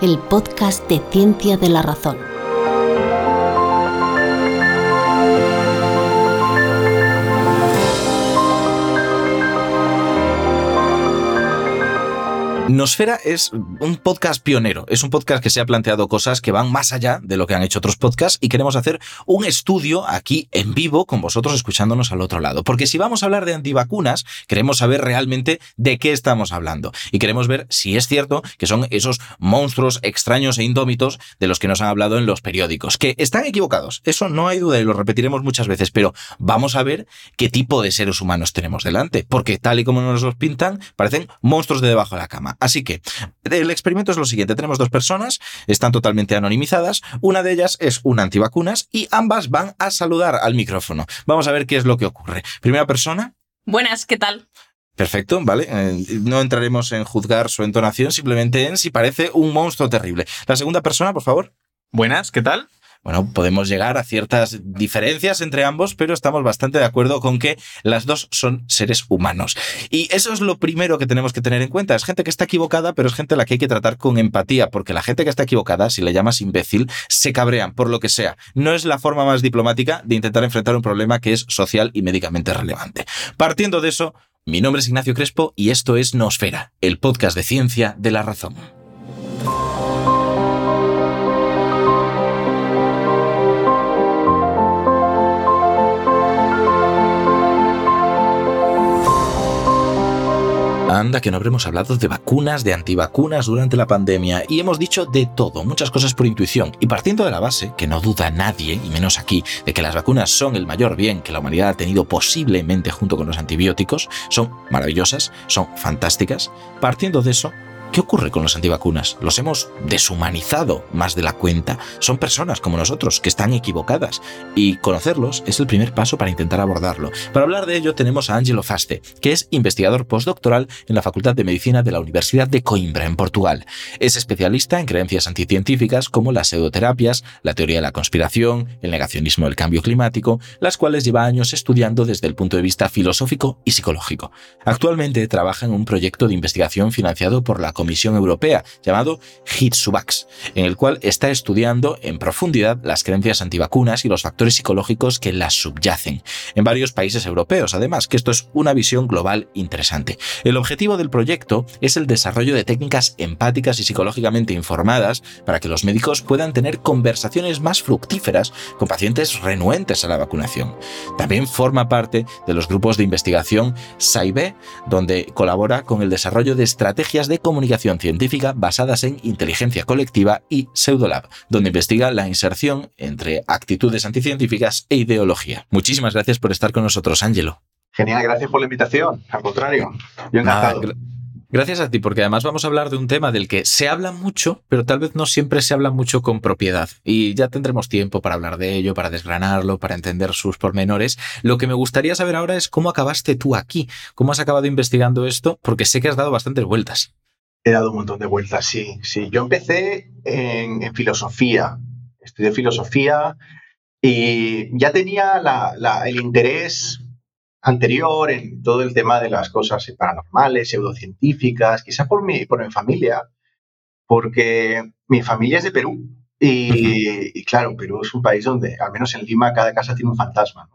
El podcast de ciencia de la razón. Nosfera es un podcast pionero, es un podcast que se ha planteado cosas que van más allá de lo que han hecho otros podcasts y queremos hacer un estudio aquí en vivo con vosotros escuchándonos al otro lado. Porque si vamos a hablar de antivacunas, queremos saber realmente de qué estamos hablando y queremos ver si es cierto que son esos monstruos extraños e indómitos de los que nos han hablado en los periódicos, que están equivocados, eso no hay duda y lo repetiremos muchas veces, pero vamos a ver qué tipo de seres humanos tenemos delante, porque tal y como nos los pintan, parecen monstruos de debajo de la cama. Así que el experimento es lo siguiente. Tenemos dos personas, están totalmente anonimizadas. Una de ellas es una antivacunas y ambas van a saludar al micrófono. Vamos a ver qué es lo que ocurre. Primera persona. Buenas, ¿qué tal? Perfecto, vale. Eh, no entraremos en juzgar su entonación, simplemente en si parece un monstruo terrible. La segunda persona, por favor. Buenas, ¿qué tal? Bueno, podemos llegar a ciertas diferencias entre ambos, pero estamos bastante de acuerdo con que las dos son seres humanos. Y eso es lo primero que tenemos que tener en cuenta. Es gente que está equivocada, pero es gente a la que hay que tratar con empatía, porque la gente que está equivocada, si le llamas imbécil, se cabrean por lo que sea. No es la forma más diplomática de intentar enfrentar un problema que es social y médicamente relevante. Partiendo de eso, mi nombre es Ignacio Crespo y esto es Nosfera, el podcast de ciencia de la razón. Anda, que no habremos hablado de vacunas, de antivacunas durante la pandemia y hemos dicho de todo, muchas cosas por intuición. Y partiendo de la base, que no duda nadie, y menos aquí, de que las vacunas son el mayor bien que la humanidad ha tenido posiblemente junto con los antibióticos, son maravillosas, son fantásticas, partiendo de eso, ¿Qué ocurre con los antivacunas? Los hemos deshumanizado más de la cuenta. Son personas como nosotros que están equivocadas y conocerlos es el primer paso para intentar abordarlo. Para hablar de ello tenemos a Angelo Faste, que es investigador postdoctoral en la Facultad de Medicina de la Universidad de Coimbra, en Portugal. Es especialista en creencias anticientíficas como las pseudoterapias, la teoría de la conspiración, el negacionismo del cambio climático, las cuales lleva años estudiando desde el punto de vista filosófico y psicológico. Actualmente trabaja en un proyecto de investigación financiado por la Comisión Europea, llamado HITSUBAX, en el cual está estudiando en profundidad las creencias antivacunas y los factores psicológicos que las subyacen, en varios países europeos, además, que esto es una visión global interesante. El objetivo del proyecto es el desarrollo de técnicas empáticas y psicológicamente informadas para que los médicos puedan tener conversaciones más fructíferas con pacientes renuentes a la vacunación. También forma parte de los grupos de investigación SAIBE, donde colabora con el desarrollo de estrategias de comunicación científica basadas en inteligencia colectiva y Pseudolab, donde investiga la inserción entre actitudes anticientíficas e ideología. Muchísimas gracias por estar con nosotros, Ángelo. Genial, gracias por la invitación. Al contrario, yo encantado. Gracias a ti, porque además vamos a hablar de un tema del que se habla mucho, pero tal vez no siempre se habla mucho con propiedad. Y ya tendremos tiempo para hablar de ello, para desgranarlo, para entender sus pormenores. Lo que me gustaría saber ahora es cómo acabaste tú aquí, cómo has acabado investigando esto, porque sé que has dado bastantes vueltas. He dado un montón de vueltas, sí, sí. Yo empecé en, filosofía, estudié filosofía y ya tenía el interés anterior en todo el tema de las cosas paranormales, pseudocientíficas, quizás por mi, por mi familia, porque mi familia es de Perú y, claro, Perú es un país donde, al menos en Lima, cada casa tiene un fantasma.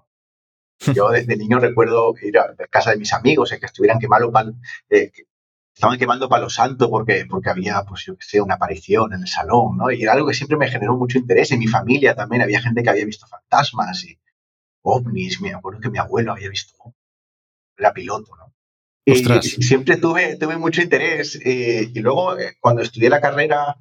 Yo desde niño recuerdo ir a casa de mis amigos, que estuvieran quemando, pan, eh, estaban quemando palo santo porque, porque había, pues yo que sé, una aparición en el salón, ¿no? Y era algo que siempre me generó mucho interés. En mi familia también había gente que había visto fantasmas y ovnis. Me acuerdo que mi abuelo había visto, era piloto, ¿no? Y, siempre tuve, tuve mucho interés. Eh, y luego, eh, cuando estudié la carrera,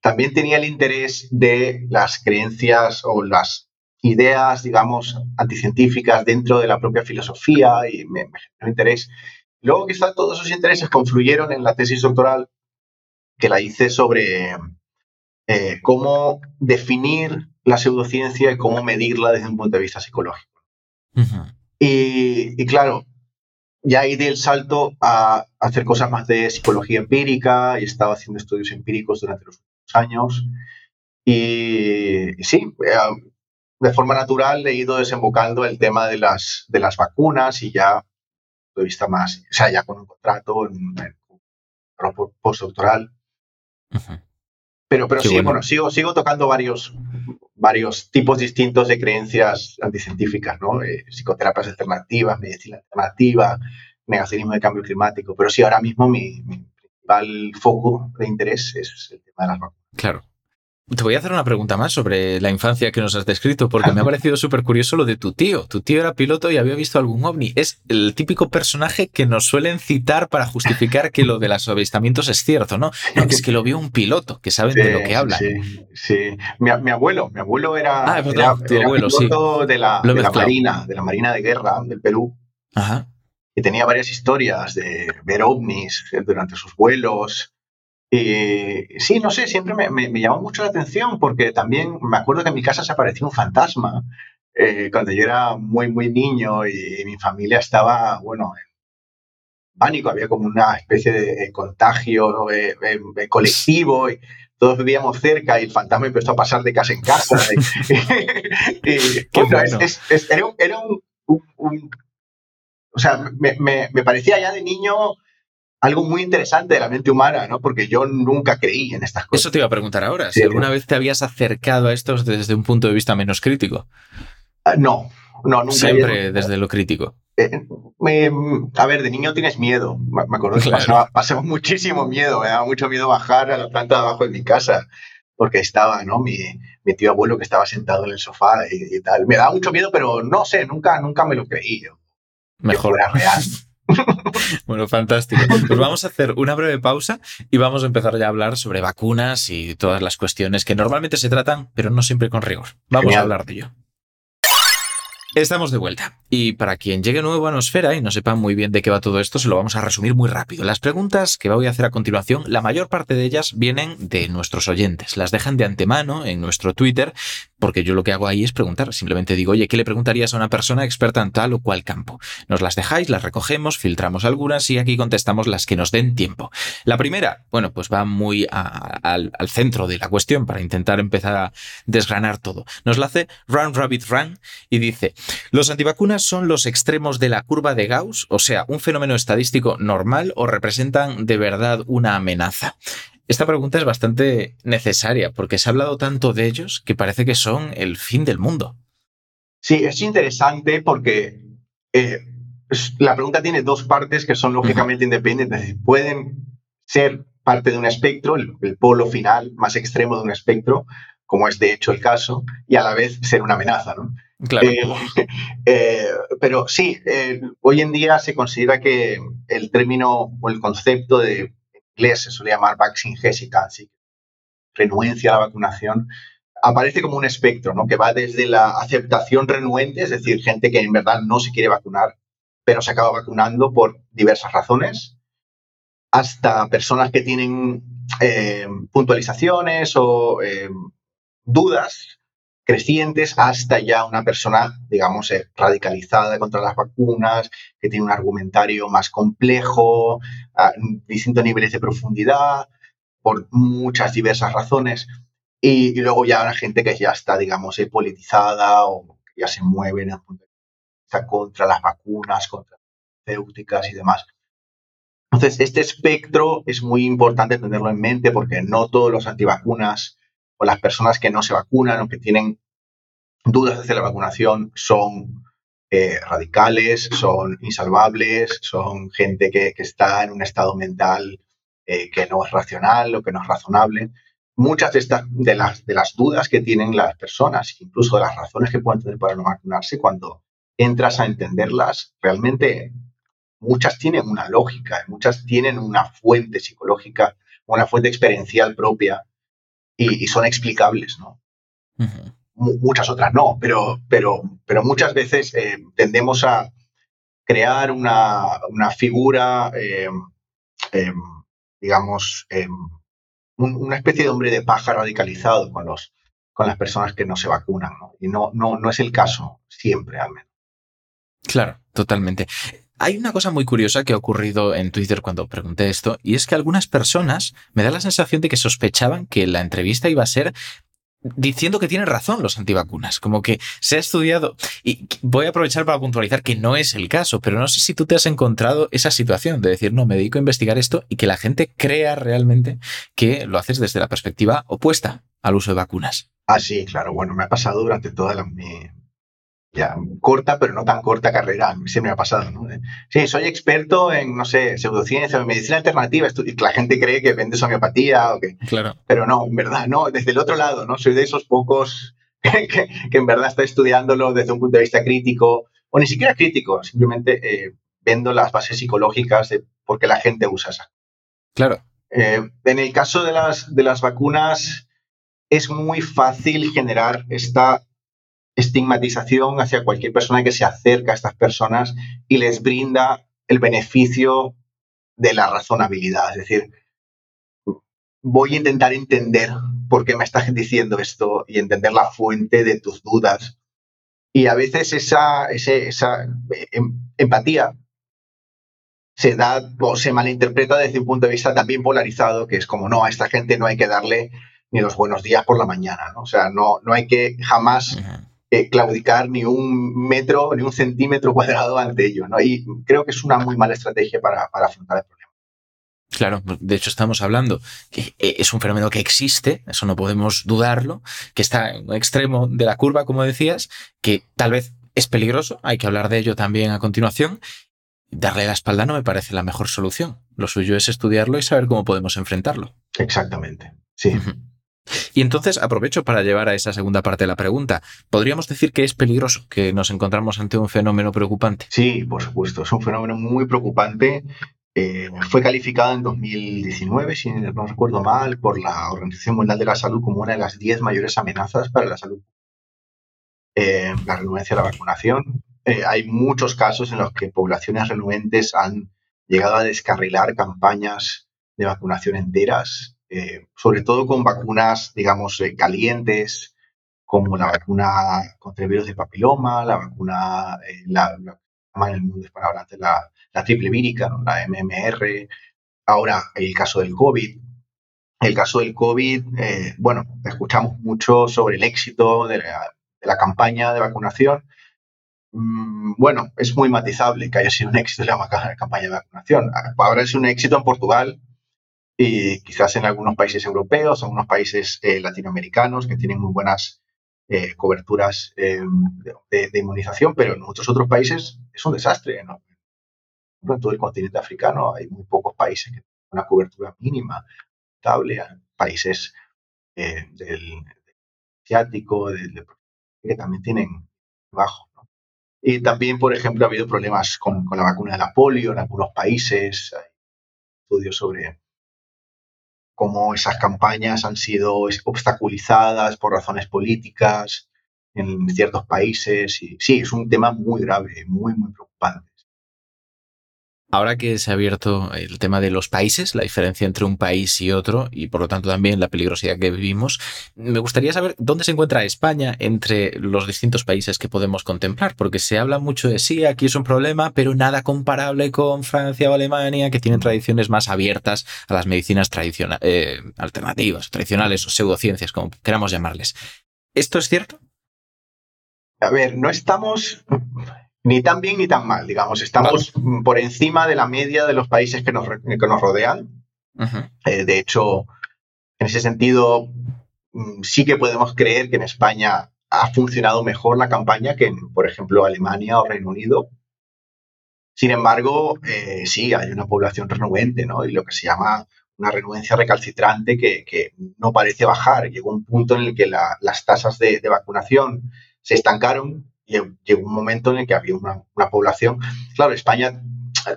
también tenía el interés de las creencias o las ideas, digamos, anticientíficas dentro de la propia filosofía y me, me generó interés. Luego quizá todos esos intereses confluyeron en la tesis doctoral que la hice sobre eh, cómo definir la pseudociencia y cómo medirla desde un punto de vista psicológico. y, claro, ya ahí di el salto a hacer cosas más de psicología empírica y estaba haciendo estudios empíricos durante los últimos años. Y, sí, eh, de forma natural he ido desembocando el tema de las, de las vacunas y ya de vista más, o sea, ya con un contrato, en, un postdoctoral, Pero, pero sí, bueno. sigo, sigo tocando varios, varios tipos distintos de creencias anticientíficas, ¿no? Eh, psicoterapias alternativas, medicina alternativa, negacionismo de cambio climático. Pero sí, ahora mismo mi, mi principal foco de interés es el tema de las vacunas. Claro. Te voy a hacer una pregunta más sobre la infancia que nos has descrito, porque me ha parecido súper curioso lo de tu tío. Tu tío era piloto y había visto algún ovni. Es el típico personaje que nos suelen citar para justificar que lo de los avistamientos es cierto, ¿no? No, es que lo vio un piloto, que saben de lo que habla. Sí, sí. Mi, abuelo, mi abuelo era, ah, piloto de, la, de la, Marina, de la Marina de Guerra del Perú. Ajá. Y tenía varias historias de ver ovnis durante sus vuelos y sí, no sé, siempre me, llamó mucho la atención porque también me acuerdo que en mi casa se apareció un fantasma eh, cuando yo era muy, muy niño y, mi familia estaba, bueno, en pánico, había como una especie de contagio eh, colectivo y todos vivíamos cerca y el fantasma empezó a pasar de casa en casa. era, un, O sea, me, me parecía ya de niño algo muy interesante de la mente humana, ¿no? Porque yo nunca creí en estas cosas. Eso te iba a preguntar ahora, si alguna vez te habías acercado a esto desde un punto de vista menos crítico. Ah, no, no, nunca. Siempre desde lo crítico. Eh, a ver, de niño tienes miedo. Me, acuerdo que pasaba, muchísimo miedo, me daba mucho miedo bajar a la planta de abajo de mi casa porque estaba, ¿no? Mi, mi tío abuelo que estaba sentado en el sofá y, tal. Me daba mucho miedo, pero no sé, nunca, nunca me lo creí yo. Mejor. era real. bueno, fantástico. Pues vamos a hacer una breve pausa y vamos a empezar ya a hablar sobre vacunas y todas las cuestiones que normalmente se tratan, pero no siempre con rigor. Vamos a hablar de ello. Estamos de vuelta. Y para quien llegue nuevo a Nosfera y no sepa muy bien de qué va todo esto, se lo vamos a resumir muy rápido. Las preguntas que voy a hacer a continuación, la mayor parte de ellas vienen de nuestros oyentes. Las dejan de antemano en nuestro Twitter, porque yo lo que hago ahí es preguntar. Simplemente digo, oye, ¿qué le preguntarías a una persona experta en tal o cual campo? Nos las dejáis, las recogemos, filtramos algunas y aquí contestamos las que nos den tiempo. La primera, bueno, pues va muy al, al centro de la cuestión para intentar empezar a desgranar todo. Nos la hace Run Rabbit Run y dice, ¿Los antivacunas son los extremos de la curva de Gauss, o sea, un fenómeno estadístico normal o representan de verdad una amenaza? Esta pregunta es bastante necesaria porque se ha hablado tanto de ellos que parece que son el fin del mundo. Sí, es interesante porque eh, la pregunta tiene dos partes que son lógicamente independientes. Pueden ser parte de un espectro, el, polo final más extremo de un espectro, como es de hecho el caso, y a la vez ser una amenaza. ¿no? Claro. Eh, eh, pero sí, eh, hoy en día se considera que el término o el concepto de en inglés se suele llamar vaccine hesitancy, renuencia a la vacunación, aparece como un espectro, ¿no? Que va desde la aceptación renuente, es decir, gente que en verdad no se quiere vacunar, pero se acaba vacunando por diversas razones, hasta personas que tienen puntualizaciones o dudas crecientes hasta ya una persona, digamos, eh, radicalizada contra las vacunas, que tiene un argumentario más complejo, a distintos niveles de profundidad, por muchas diversas razones. Y, luego ya una gente que ya está, digamos, eh, politizada o ya se mueve en el punto de contra las vacunas, contra las farmacéuticas y demás. Entonces, este espectro es muy importante tenerlo en mente porque no todos los antivacunas o las personas que no se vacunan o que tienen dudas hacia la vacunación son eh, radicales, son insalvables, son gente que, está en un estado mental eh, que no es racional o que no es razonable. Muchas de, las dudas que tienen las personas, incluso de las razones que pueden tener para no vacunarse, cuando entras a entenderlas, realmente muchas tienen una lógica, muchas tienen una fuente psicológica, una fuente experiencial propia y, son explicables, ¿no? Muchas otras no, pero, pero, pero muchas veces eh, tendemos a crear una, figura, eh, em, digamos, em, una especie de hombre de paja radicalizado con, los, con las personas que no se vacunan, ¿no? Y no, no, no es el caso siempre, al menos. Claro, totalmente. Hay una cosa muy curiosa que ha ocurrido en Twitter cuando pregunté esto, y es que algunas personas me da la sensación de que sospechaban que la entrevista iba a ser diciendo que tienen razón los antivacunas, como que se ha estudiado, y voy a aprovechar para puntualizar que no es el caso, pero no sé si tú te has encontrado esa situación de decir, no, me dedico a investigar esto y que la gente crea realmente que lo haces desde la perspectiva opuesta al uso de vacunas. Ah, sí, claro, bueno, me ha pasado durante toda la, mi, ya corta, pero no tan corta carrera, siempre me ha pasado, ¿no? Sí, soy experto en, no sé, pseudociencia, en medicina alternativa, la gente cree que vendes homeopatía o que... Claro. Pero no, en verdad, no, desde el otro lado, ¿no? Soy de esos pocos que, en verdad está estudiándolo desde un punto de vista crítico, o ni siquiera crítico, simplemente eh, vendo las bases psicológicas de por qué la gente usa esa. Claro. Eh, en el caso de las, de las vacunas, es muy fácil generar esta estigmatización hacia cualquier persona que se acerca a estas personas y les brinda el beneficio de la razonabilidad. Es decir, voy a intentar entender por qué me estás diciendo esto y entender la fuente de tus dudas. Y a veces esa, esa em, empatía se da o se malinterpreta desde un punto de vista también polarizado, que es como, no, a esta gente no hay que darle ni los buenos días por la mañana, ¿no? O sea, no, no hay que jamás eh, claudicar ni un metro, ni un centímetro cuadrado ante ello, ¿no? Y creo que es una muy mala estrategia para, afrontar el problema. Claro, de hecho estamos hablando que eh, es un fenómeno que existe, eso no podemos dudarlo, que está en un extremo de la curva, como decías, que tal vez es peligroso, hay que hablar de ello también a continuación. Darle la espalda no me parece la mejor solución. Lo suyo es estudiarlo y saber cómo podemos enfrentarlo. Exactamente, sí. Y entonces aprovecho para llevar a esa segunda parte de la pregunta. ¿Podríamos decir que es peligroso, que nos encontramos ante un fenómeno preocupante? Sí, por supuesto, es un fenómeno muy preocupante. Eh, fue calificado en 2019, si no recuerdo mal, por la Organización Mundial de la Salud como una de las 10 mayores amenazas para la salud. Eh, la renuencia a la vacunación. Eh, hay muchos casos en los que poblaciones renuentes han llegado a descarrilar campañas de vacunación enteras eh, sobre todo con vacunas, digamos, eh, calientes, como la vacuna contra el virus de papiloma, la vacuna, eh, la, la, en el mundo hispanohablante, la, la triple vírica, la MMR, ahora el caso del COVID. El caso del COVID, bueno, escuchamos mucho sobre el éxito de la, campaña de vacunación. Mm, bueno, es muy matizable que haya sido un éxito la, la campaña de vacunación. Ahora es un éxito en Portugal, y quizás en algunos países europeos, algunos países eh, latinoamericanos que tienen muy buenas eh, coberturas eh, de, inmunización, pero en muchos otros países es un desastre. ¿no? En todo el continente africano hay muy pocos países que tienen una cobertura mínima, estable, países del asiático, del, que también tienen bajo. Y también, por ejemplo, ha habido problemas con, con la vacuna de la polio en algunos países. Hay estudios sobre cómo esas campañas han sido obstaculizadas por razones políticas en ciertos países. Y sí, es un tema muy grave, muy, muy preocupante. Ahora que se ha abierto el tema de los países, la diferencia entre un país y otro, y por lo tanto también la peligrosidad que vivimos, me gustaría saber dónde se encuentra España entre los distintos países que podemos contemplar, porque se habla mucho de sí, aquí es un problema, pero nada comparable con Francia o Alemania, que tienen tradiciones más abiertas a las medicinas tradicionales, eh, alternativas, tradicionales o pseudociencias, como queramos llamarles. ¿Esto es cierto? A ver, no estamos ni tan bien ni tan mal, digamos. Estamos por encima de la media de los países que nos, que nos rodean. Eh, de hecho, en ese sentido, mm, sí que podemos creer que en España ha funcionado mejor la campaña que en, por ejemplo, Alemania o Reino Unido. Sin embargo, eh, sí, hay una población renuente, ¿no? Y lo que se llama una renuencia recalcitrante que, no parece bajar. Llegó un punto en el que las tasas de, de vacunación se estancaron llegó un momento en el que había una, población. Claro, España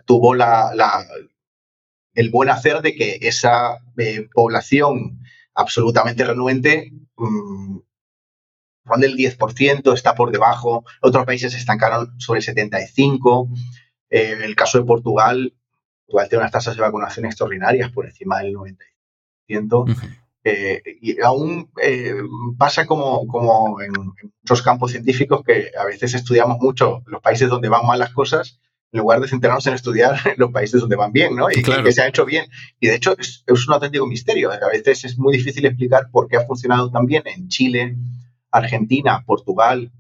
tuvo la, el buen hacer de que esa eh, población absolutamente renuente mmm, ronda el 10%, está por debajo. Otros países se estancaron sobre el 75%. Eh, en el caso de Portugal, Portugal tiene unas tasas de vacunación extraordinarias por encima del 90%. Eh, y aún eh, pasa como, como en, muchos campos científicos que a veces estudiamos mucho los países donde van mal las cosas en lugar de centrarnos en estudiar los países donde van bien, ¿no? Y que se ha hecho bien. Y de hecho es, un auténtico misterio. A veces es muy difícil explicar por qué ha funcionado tan bien en Chile, Argentina, Portugal,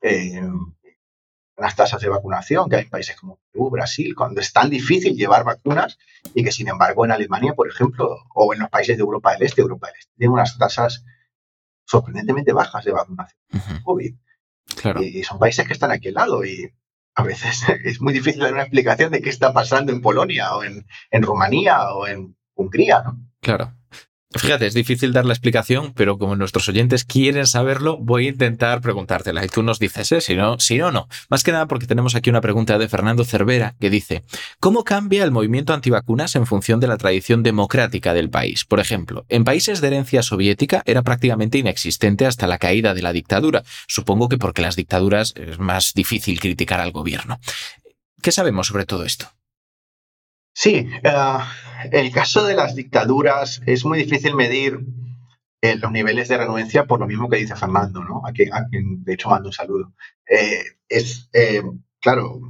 eh, las tasas de vacunación que hay en países como Perú, Brasil, cuando es tan difícil llevar vacunas y que sin embargo en Alemania, por ejemplo, o en los países de Europa del Este, Europa del Este, tienen unas tasas sorprendentemente bajas de vacunación COVID. Claro. Y, son países que están aquí al lado y a veces es muy difícil dar una explicación de qué está pasando en Polonia o en, en Rumanía o en Hungría, ¿no? Claro. Fíjate, es difícil dar la explicación, pero como nuestros oyentes quieren saberlo, voy a intentar preguntártela y tú nos dices, ¿eh? si no, si no, no. Más que nada porque tenemos aquí una pregunta de Fernando Cervera que dice, ¿cómo cambia el movimiento antivacunas en función de la tradición democrática del país? Por ejemplo, en países de herencia soviética era prácticamente inexistente hasta la caída de la dictadura. Supongo que porque las dictaduras es más difícil criticar al gobierno. ¿Qué sabemos sobre todo esto? Sí, uh, el caso de las dictaduras es muy difícil medir eh, los niveles de renuencia por lo mismo que dice Fernando, ¿no? A quien, de hecho mando un saludo. Eh, es, eh, claro,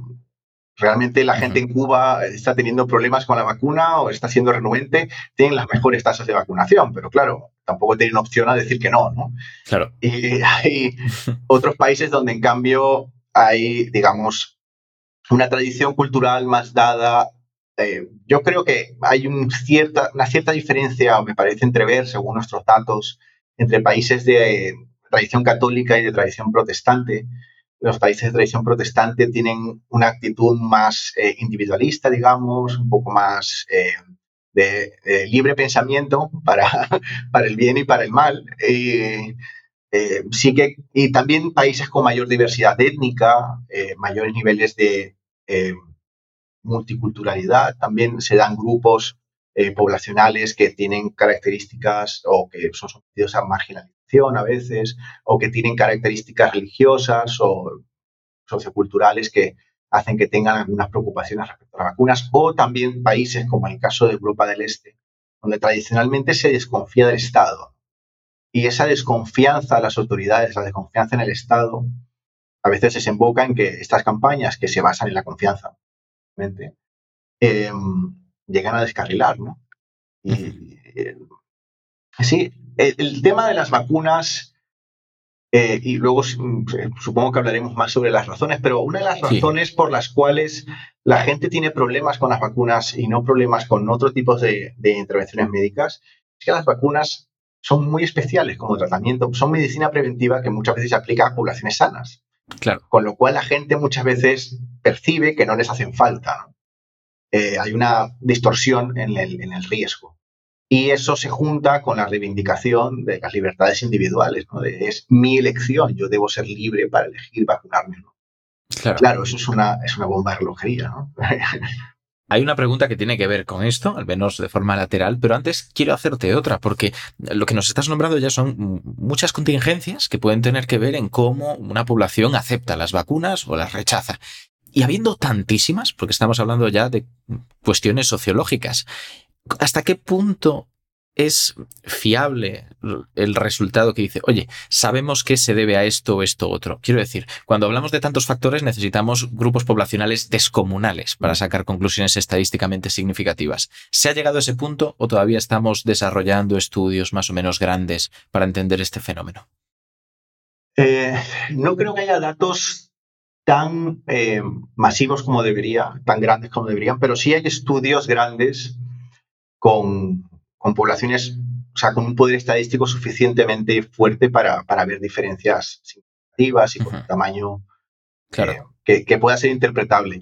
realmente la gente en Cuba está teniendo problemas con la vacuna o está siendo renuente, tienen las mejores tasas de vacunación, pero claro, tampoco tienen opción a decir que no, ¿no? Claro. Y hay otros países donde en cambio hay, digamos, una tradición cultural más dada eh, yo creo que hay una cierta diferencia, me parece entrever, según nuestros datos, entre países de tradición católica y de tradición protestante. Los países de tradición protestante tienen una actitud más eh, individualista, digamos, un poco más eh, de, libre pensamiento para, para el bien y para el mal. sí que, y también países con mayor diversidad étnica, mayores niveles de multiculturalidad, también se dan grupos eh, poblacionales que tienen características o que son sometidos a marginalización a veces, o que tienen características religiosas o socioculturales que hacen que tengan algunas preocupaciones respecto a las vacunas, o también países como el caso de Europa del Este, donde tradicionalmente se desconfía del Estado. Y esa desconfianza a las autoridades, la desconfianza en el Estado, a veces desemboca en que estas campañas que se basan en la confianza Em, llegan a descarrilar, ¿no? Y, eh, sí, el, tema de las vacunas, eh, y luego mm, supongo que hablaremos más sobre las razones, pero una de las razones por las cuales la gente tiene problemas con las vacunas y no problemas con otros tipos de, de intervenciones médicas es que las vacunas son muy especiales como tratamiento, son medicina preventiva que muchas veces se aplica a poblaciones sanas. Claro. Con lo cual la gente muchas veces percibe que no les hacen falta. Eh, hay una distorsión en el, en el, riesgo. Y eso se junta con la reivindicación de las libertades individuales. ¿no? es mi elección, yo debo ser libre para elegir vacunarme. Claro. claro, eso es una, es una bomba de relojería. ¿no? Hay una pregunta que tiene que ver con esto, al menos de forma lateral, pero antes quiero hacerte otra, porque lo que nos estás nombrando ya son muchas contingencias que pueden tener que ver en cómo una población acepta las vacunas o las rechaza. Y habiendo tantísimas, porque estamos hablando ya de cuestiones sociológicas, ¿hasta qué punto es fiable el resultado que dice, oye, sabemos que se debe a esto o esto otro. Quiero decir, cuando hablamos de tantos factores necesitamos grupos poblacionales descomunales para sacar conclusiones estadísticamente significativas. ¿Se ha llegado a ese punto o todavía estamos desarrollando estudios más o menos grandes para entender este fenómeno? Eh, no creo que haya datos tan eh, masivos como debería, tan grandes como deberían, pero sí hay estudios grandes con con poblaciones, o sea, con un poder estadístico suficientemente fuerte para, para ver diferencias significativas y con un tamaño que, que, pueda ser interpretable.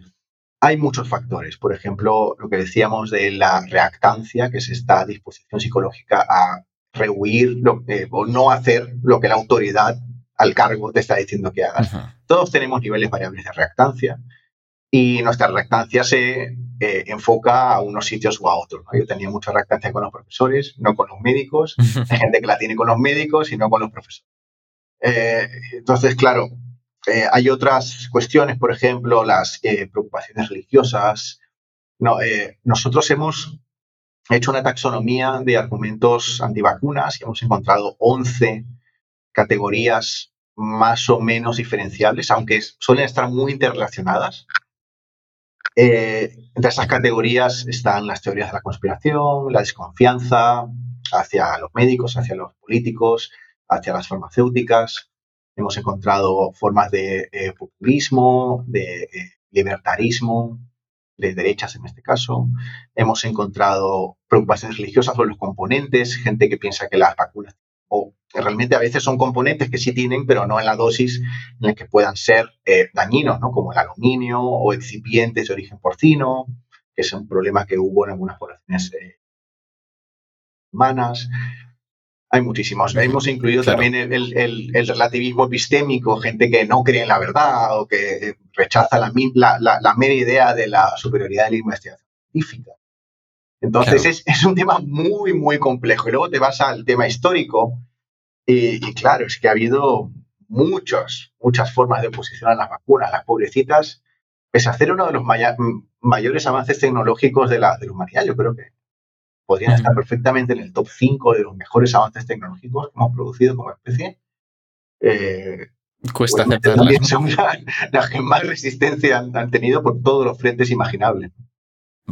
Hay muchos factores, por ejemplo, lo que decíamos de la reactancia, que es esta disposición psicológica a rehuir lo, o no hacer lo que la autoridad al cargo te está diciendo que hagas. Todos tenemos niveles variables de reactancia y nuestra reactancia se eh, enfoca a unos sitios o a otros. Yo tenía mucha reactancia con los profesores, no con los médicos. Hay gente que la tiene con los médicos y no con los profesores. Eh, entonces, claro, eh, hay otras cuestiones, por ejemplo, las preocupaciones religiosas. No, nosotros hemos hecho una taxonomía de argumentos antivacunas y hemos encontrado 11 categorías más o menos diferenciables, aunque suelen estar muy interrelacionadas. Eh, entre esas categorías están las teorías de la conspiración, la desconfianza hacia los médicos, hacia los políticos, hacia las farmacéuticas. Hemos encontrado formas de eh, populismo, de eh, libertarismo, de derechas en este caso. Hemos encontrado preocupaciones religiosas sobre los componentes, gente que piensa que las vacunas o realmente a veces son componentes que sí tienen, pero no en la dosis en la que puedan ser eh, dañinos, ¿no? como el aluminio o excipientes de origen porcino, que es un problema que hubo en algunas poblaciones humanas. Hay muchísimos. Hemos incluido también el, relativismo epistémico, gente que no cree en la verdad o que eh, rechaza la, la, mera idea de la superioridad de la investigación científica. Entonces es, un tema muy, muy complejo. Y luego te vas al tema histórico y, claro, es que ha habido muchas, muchas formas de oposición a las vacunas. Las pobrecitas, pese a ser uno de los mayores avances tecnológicos de la, de la humanidad, yo creo que podrían estar perfectamente en el top 5 de los mejores avances tecnológicos que hemos producido como especie. Eh, Cuesta pues, También son las que más resistencia han, tenido por todos los frentes imaginables.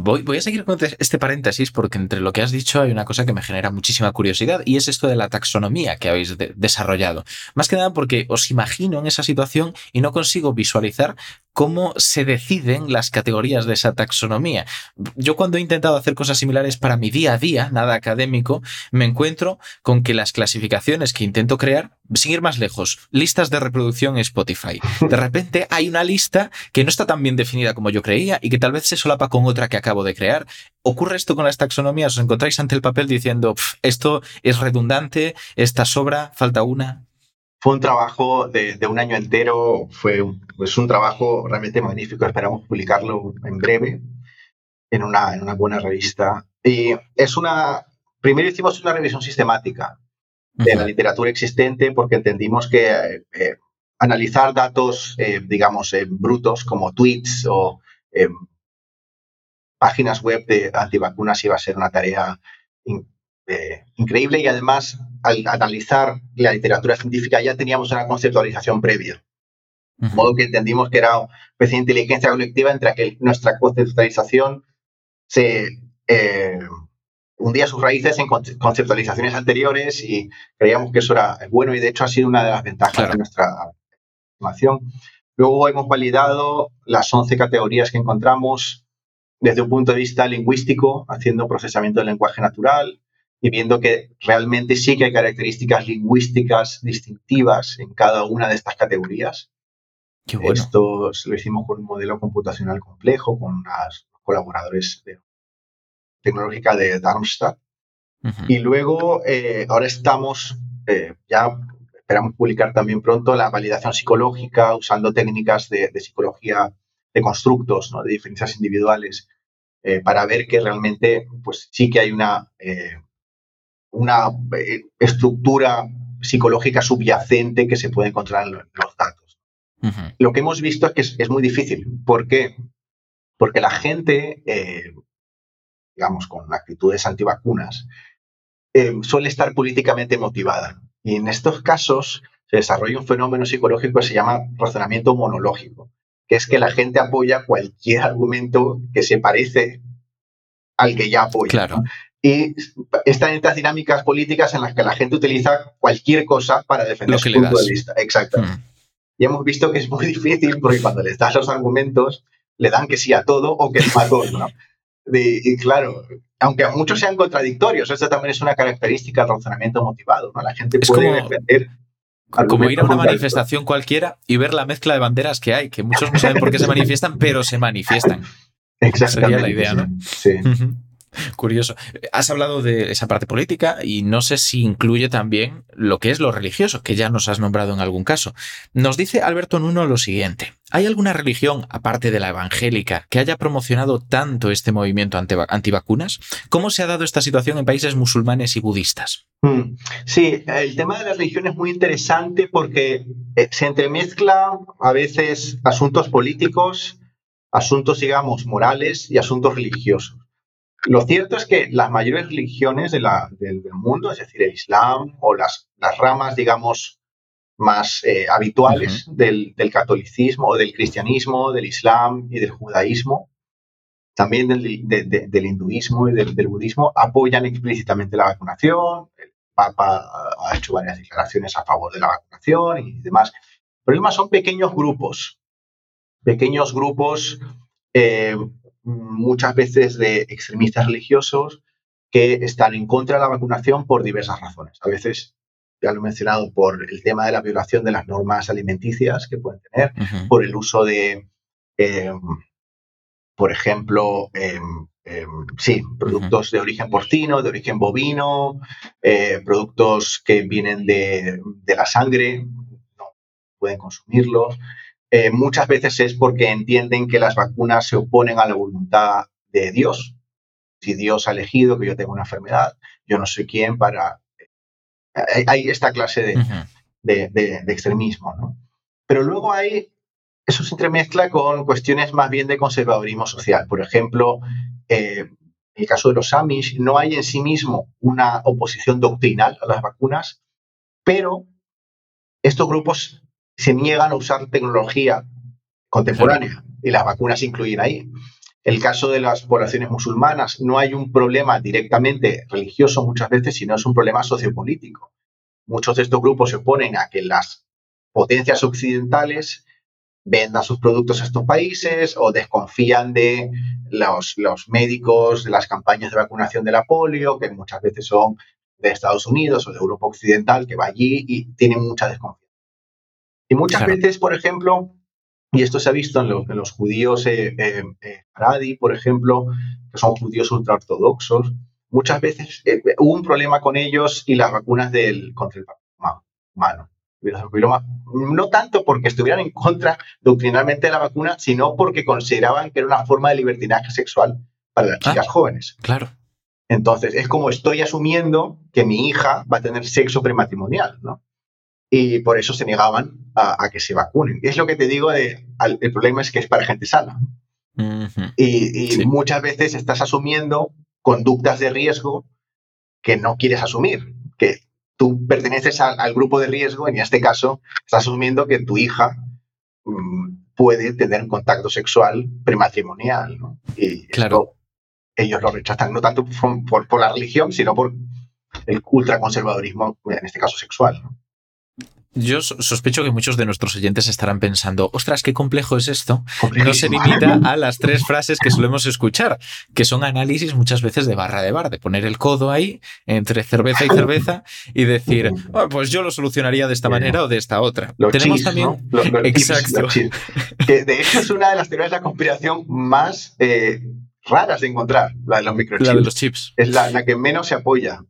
Voy, voy, a seguir con este paréntesis porque entre lo que has dicho hay una cosa que me genera muchísima curiosidad y es esto de la taxonomía que habéis desarrollado. Más que nada porque os imagino en esa situación y no consigo visualizar cómo se deciden las categorías de esa taxonomía. Yo cuando he intentado hacer cosas similares para mi día a día, nada académico, me encuentro con que las clasificaciones que intento crear, sin ir más lejos, listas de reproducción Spotify. De repente hay una lista que no está tan bien definida como yo creía y que tal vez se solapa con otra que acabo de crear. ¿Ocurre esto con las taxonomías? ¿Os encontráis ante el papel diciendo, esto es redundante, esta sobra, falta una? Fue un trabajo de, un año entero, fue un, pues un trabajo realmente magnífico, esperamos publicarlo en breve en una, en una buena revista. Y es una, primero hicimos una revisión sistemática de la literatura existente porque entendimos que eh, analizar datos, eh, digamos, brutos como tweets o páginas web de antivacunas iba a ser una tarea eh, increíble y además al analizar la literatura científica ya teníamos una conceptualización previa. De modo que entendimos que era una especie de inteligencia colectiva entre que nuestra conceptualización se eh, hundía sus raíces en conceptualizaciones anteriores y creíamos que eso era bueno y de hecho ha sido una de las ventajas de nuestra formación. Luego hemos validado las 11 categorías que encontramos desde un punto de vista lingüístico, haciendo procesamiento del lenguaje natural, y viendo que realmente sí que hay características lingüísticas distintivas en cada una de estas categorías. Esto lo hicimos con un modelo computacional complejo, con unos colaboradores de tecnológica de Darmstadt. Y luego, eh, ahora estamos, eh, ya esperamos publicar también pronto la validación psicológica usando técnicas de, psicología de constructos, ¿no? de diferencias individuales, eh, para ver que realmente pues, sí que hay una una eh, estructura psicológica subyacente que se puede encontrar en los datos. Lo que hemos visto es que es, muy difícil. ¿Por qué? Porque la gente, eh, digamos, con actitudes antivacunas, eh, suele estar políticamente motivada. Y en estos casos se desarrolla un fenómeno psicológico que se llama razonamiento monológico, que es que la gente apoya cualquier argumento que se parece al que ya apoya. Claro y están estas dinámicas políticas en las que la gente utiliza cualquier cosa para defender su punto de vista. Exacto. Hmm. Y hemos visto que es muy difícil porque cuando les das los argumentos, le dan que sí a todo o que no a todo. ¿no? y claro, aunque muchos sean contradictorios, eso también es una característica del razonamiento motivado. ¿no? La gente puede defender. Como ir a una manifestación cualquiera y ver la mezcla de banderas que hay, que muchos no saben por qué se manifiestan, pero se manifiestan. Exactamente. Sería la idea, ¿no? Sí. Curioso. Has hablado de esa parte política y no sé si incluye también lo que es lo religioso, que ya nos has nombrado en algún caso. Nos dice Alberto Nuno lo siguiente. ¿Hay alguna religión, aparte de la evangélica, que haya promocionado tanto este movimiento antivacunas? ¿Cómo se ha dado esta situación en países musulmanes y budistas? Hmm. Sí, el tema de la religión es muy interesante porque eh, se entremezcla a veces asuntos políticos, asuntos, digamos, morales y asuntos religiosos. Lo cierto es que las mayores religiones del, mundo, es decir, el Islam o las, ramas, digamos, más eh, habituales del, catolicismo o del cristianismo, del Islam y del judaísmo, también del, hinduismo y del, budismo, apoyan explícitamente la vacunación. El Papa ha hecho varias declaraciones a favor de la vacunación y demás. El problema son pequeños grupos, pequeños grupos eh, muchas veces de extremistas religiosos que están en contra de la vacunación por diversas razones. A veces, ya lo he mencionado, por el tema de la violación de las normas alimenticias que pueden tener, por el uso de eh, por ejemplo, em, em, sí, productos de origen porcino, de origen bovino, eh, productos que vienen de, la sangre, no pueden consumirlos. Eh, muchas veces es porque entienden que las vacunas se oponen a la voluntad de Dios. Si Dios ha elegido que yo tenga una enfermedad, yo no soy quien para... Eh, hay, esta clase de, de extremismo. ¿no? Pero luego hay eso se entremezcla con cuestiones más bien de conservadurismo social. Por ejemplo, eh, en el caso de los Amish, no hay en sí mismo una oposición doctrinal a las vacunas, pero estos grupos se niegan a usar tecnología contemporánea y las vacunas se incluyen ahí. El caso de las poblaciones musulmanas, no hay un problema directamente religioso muchas veces, sino es un problema sociopolítico. Muchos de estos grupos se oponen a que las potencias occidentales vendan sus productos a estos países o desconfían de los, los médicos, de las campañas de vacunación de la polio, que muchas veces son de Estados Unidos o de Europa Occidental, que va allí y tienen mucha desconfianza. Y muchas veces, por ejemplo, y esto se ha visto en, los judíos eh, eh, eh por ejemplo, que son judíos ultraortodoxos, muchas veces eh, hubo un problema con ellos y las vacunas del, contra el humano no tanto porque estuvieran en contra doctrinalmente de la vacuna, sino porque consideraban que era una forma de libertinaje sexual para las chicas ah, jóvenes. Claro. Entonces, es como estoy asumiendo que mi hija va a tener sexo prematrimonial, ¿no? Y por eso se negaban a, que se vacunen. Es lo que te digo de, el problema es que es para gente sana. Y, muchas veces estás asumiendo conductas de riesgo que no quieres asumir, que tú perteneces al grupo de riesgo, en este caso, estás asumiendo que tu hija mm, puede tener un contacto sexual prematrimonial, ¿no? Y claro. ellos lo rechazan no tanto por, por, la religión, sino por el ultraconservadurismo, en este caso sexual. ¿no? Yo sospecho que muchos de nuestros oyentes estarán pensando, ostras, qué complejo es esto. No se limita a las tres frases que solemos escuchar, que son análisis muchas veces de barra de bar, de poner el codo ahí entre cerveza y cerveza y decir, oh, pues yo lo solucionaría de esta manera o de esta otra. Tenemos también. Exacto. que de hecho es una de las teorías de la conspiración más eh, raras de encontrar, la de los microchips. La de los chips. Es la, que menos se apoya.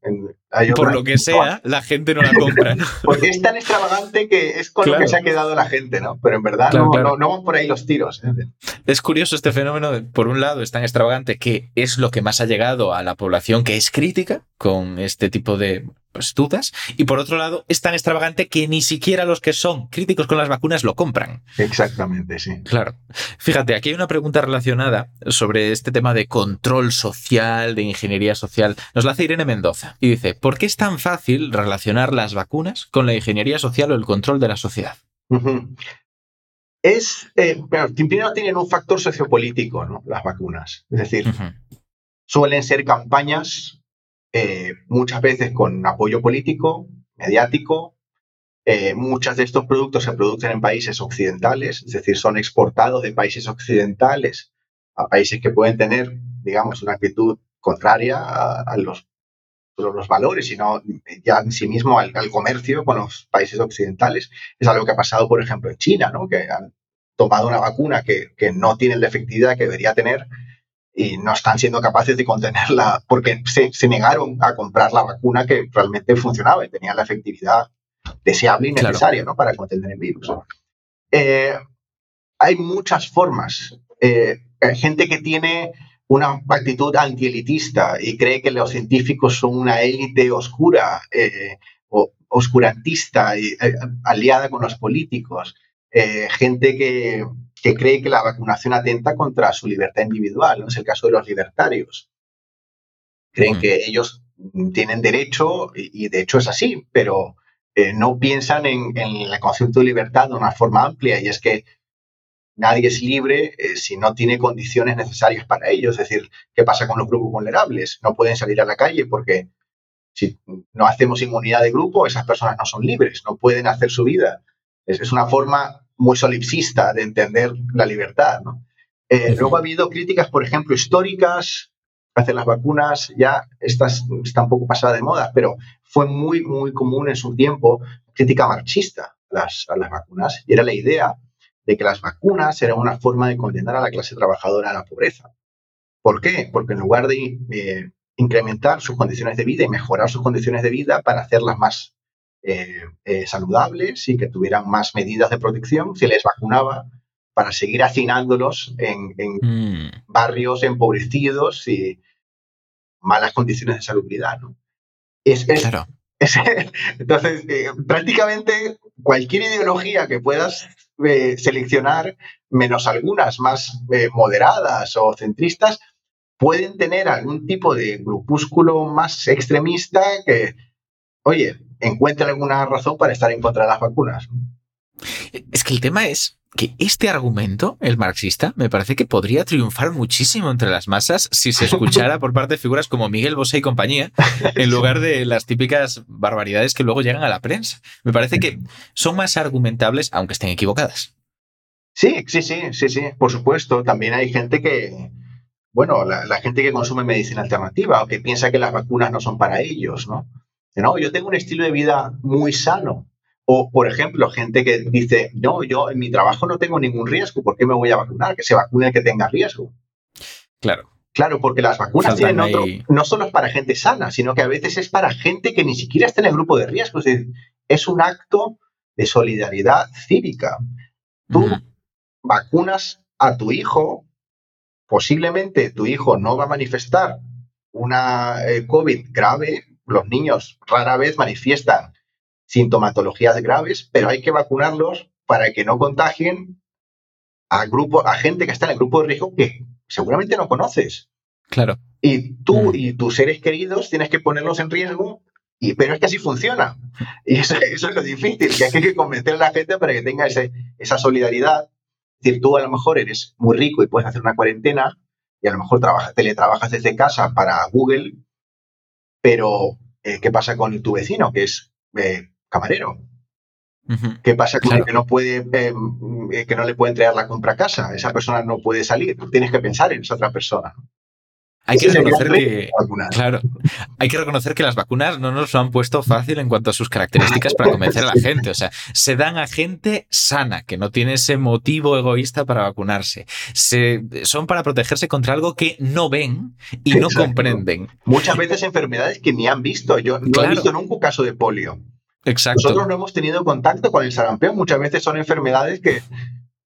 Por lo que sea, la gente no la compra. Porque es tan extravagante que es con lo que se ha quedado la gente, ¿no? Pero en verdad no, no, van por ahí los tiros. ¿eh? Es curioso este fenómeno, por un lado es tan extravagante que es lo que más ha llegado a la población que es crítica con este tipo de pues, dudas, y por otro lado es tan extravagante que ni siquiera los que son críticos con las vacunas lo compran. Exactamente, sí. Claro. Fíjate, aquí hay una pregunta relacionada sobre este tema de control social, de ingeniería social. Nos la hace Irene Mendoza y dice, ¿por qué es tan fácil relacionar las vacunas con la ingeniería social o el control de la sociedad? Es, eh, primero tienen un factor sociopolítico, ¿no? Las vacunas. Es decir, suelen ser campañas eh, muchas veces con apoyo político, mediático. Eh, de estos productos se producen en países occidentales, es decir, son exportados de países occidentales a países que pueden tener, digamos, una actitud contraria a, los, los valores, sino ya en sí mismo al, comercio con los países occidentales. Es algo que ha pasado, por ejemplo, en China, ¿no? que han tomado una vacuna que, que no tiene la efectividad que debería tener y no están siendo capaces de contenerla porque se, negaron a comprar la vacuna que realmente funcionaba y tenía la efectividad deseable y necesaria ¿no? para contener el virus. Eh, hay muchas formas. Eh, hay gente que tiene una actitud antielitista y cree que los científicos son una élite oscura, eh, o oscurantista, y, aliada con los políticos. gente que, que cree que la vacunación atenta contra su libertad individual. ¿no? Es el caso de los libertarios. Creen mm. que ellos tienen derecho, y, de hecho es así, pero eh, no piensan en, el concepto de libertad de una forma amplia, y es que nadie es libre eh, si no tiene condiciones necesarias para ello. Es decir, ¿qué pasa con los grupos vulnerables? No pueden salir a la calle porque si no hacemos inmunidad de grupo, esas personas no son libres, no pueden hacer su vida. Es, una forma muy solipsista de entender la libertad. Eh, luego ha habido críticas, por ejemplo, históricas hacia las vacunas, ya estas están un poco pasadas de moda, pero fue muy, muy común en su tiempo crítica marxista las, a las vacunas y era la idea de que las vacunas eran una forma de condenar a la clase trabajadora a la pobreza. ¿Por qué? Porque en lugar de incrementar sus condiciones de vida y mejorar sus condiciones de vida para hacerlas más eh, eh, saludables y que tuvieran más medidas de protección, se les vacunaba para seguir hacinándolos en, mm. barrios empobrecidos y malas condiciones de salubridad. ¿no? Es, claro. entonces, eh, prácticamente cualquier ideología que puedas seleccionar, menos algunas más moderadas o centristas, pueden tener algún tipo de grupúsculo más extremista que, oye, encuentren alguna razón para estar en contra de las vacunas. Es que el tema es que este argumento, el marxista, me parece que podría triunfar muchísimo entre las masas si se escuchara por parte de figuras como Miguel Bosé y compañía, en lugar de las típicas barbaridades que luego llegan a la prensa. Me parece que son más argumentables, aunque estén equivocadas. Sí, sí, sí, sí, sí, por supuesto. También hay gente que, bueno, la, gente que consume medicina alternativa o que piensa que las vacunas no son para ellos, ¿no? No, yo tengo un estilo de vida muy sano. O, por ejemplo, gente que dice, no, yo en mi trabajo no tengo ningún riesgo, ¿por qué me voy a vacunar? Que se vacune el que tenga riesgo. Claro. Claro, porque las vacunas tienen otro, no solo es para gente sana, sino que a veces es para gente que ni siquiera está en el grupo de riesgo. Es decir, es un acto de solidaridad cívica. Tú vacunas a tu hijo posiblemente tu hijo no va a manifestar una eh, COVID grave, los niños rara vez manifiestan sintomatologías graves, pero hay que vacunarlos para que no contagien a, grupo, a gente que está en el grupo de riesgo que seguramente no conoces. Claro. Y tú mm. y tus seres queridos tienes que ponerlos en riesgo, y, pero es que así funciona. Y eso, es lo difícil, que hay que convencer a la gente para que tenga esa solidaridad es decir, tú a lo mejor eres muy rico y puedes hacer una cuarentena y a lo mejor trabajas, teletrabajas desde casa para Google, pero eh, ¿qué pasa con tu vecino que es eh, camarero? ¿Qué pasa con el que no puede, eh, que no le puede entregar la compra a casa? Esa persona no puede salir. Tienes que pensar en esa otra persona. Hay que reconocer que, claro, hay que reconocer que las vacunas no nos lo han puesto fácil en cuanto a sus características para convencer a la gente. O sea, se dan a gente sana, que no tiene ese motivo egoísta para vacunarse. Se, son para protegerse contra algo que no ven y no comprenden. Muchas veces enfermedades que ni han visto. Yo no he visto nunca un caso de polio. Exacto. Nosotros no hemos tenido contacto con el sarampión. Muchas veces son enfermedades que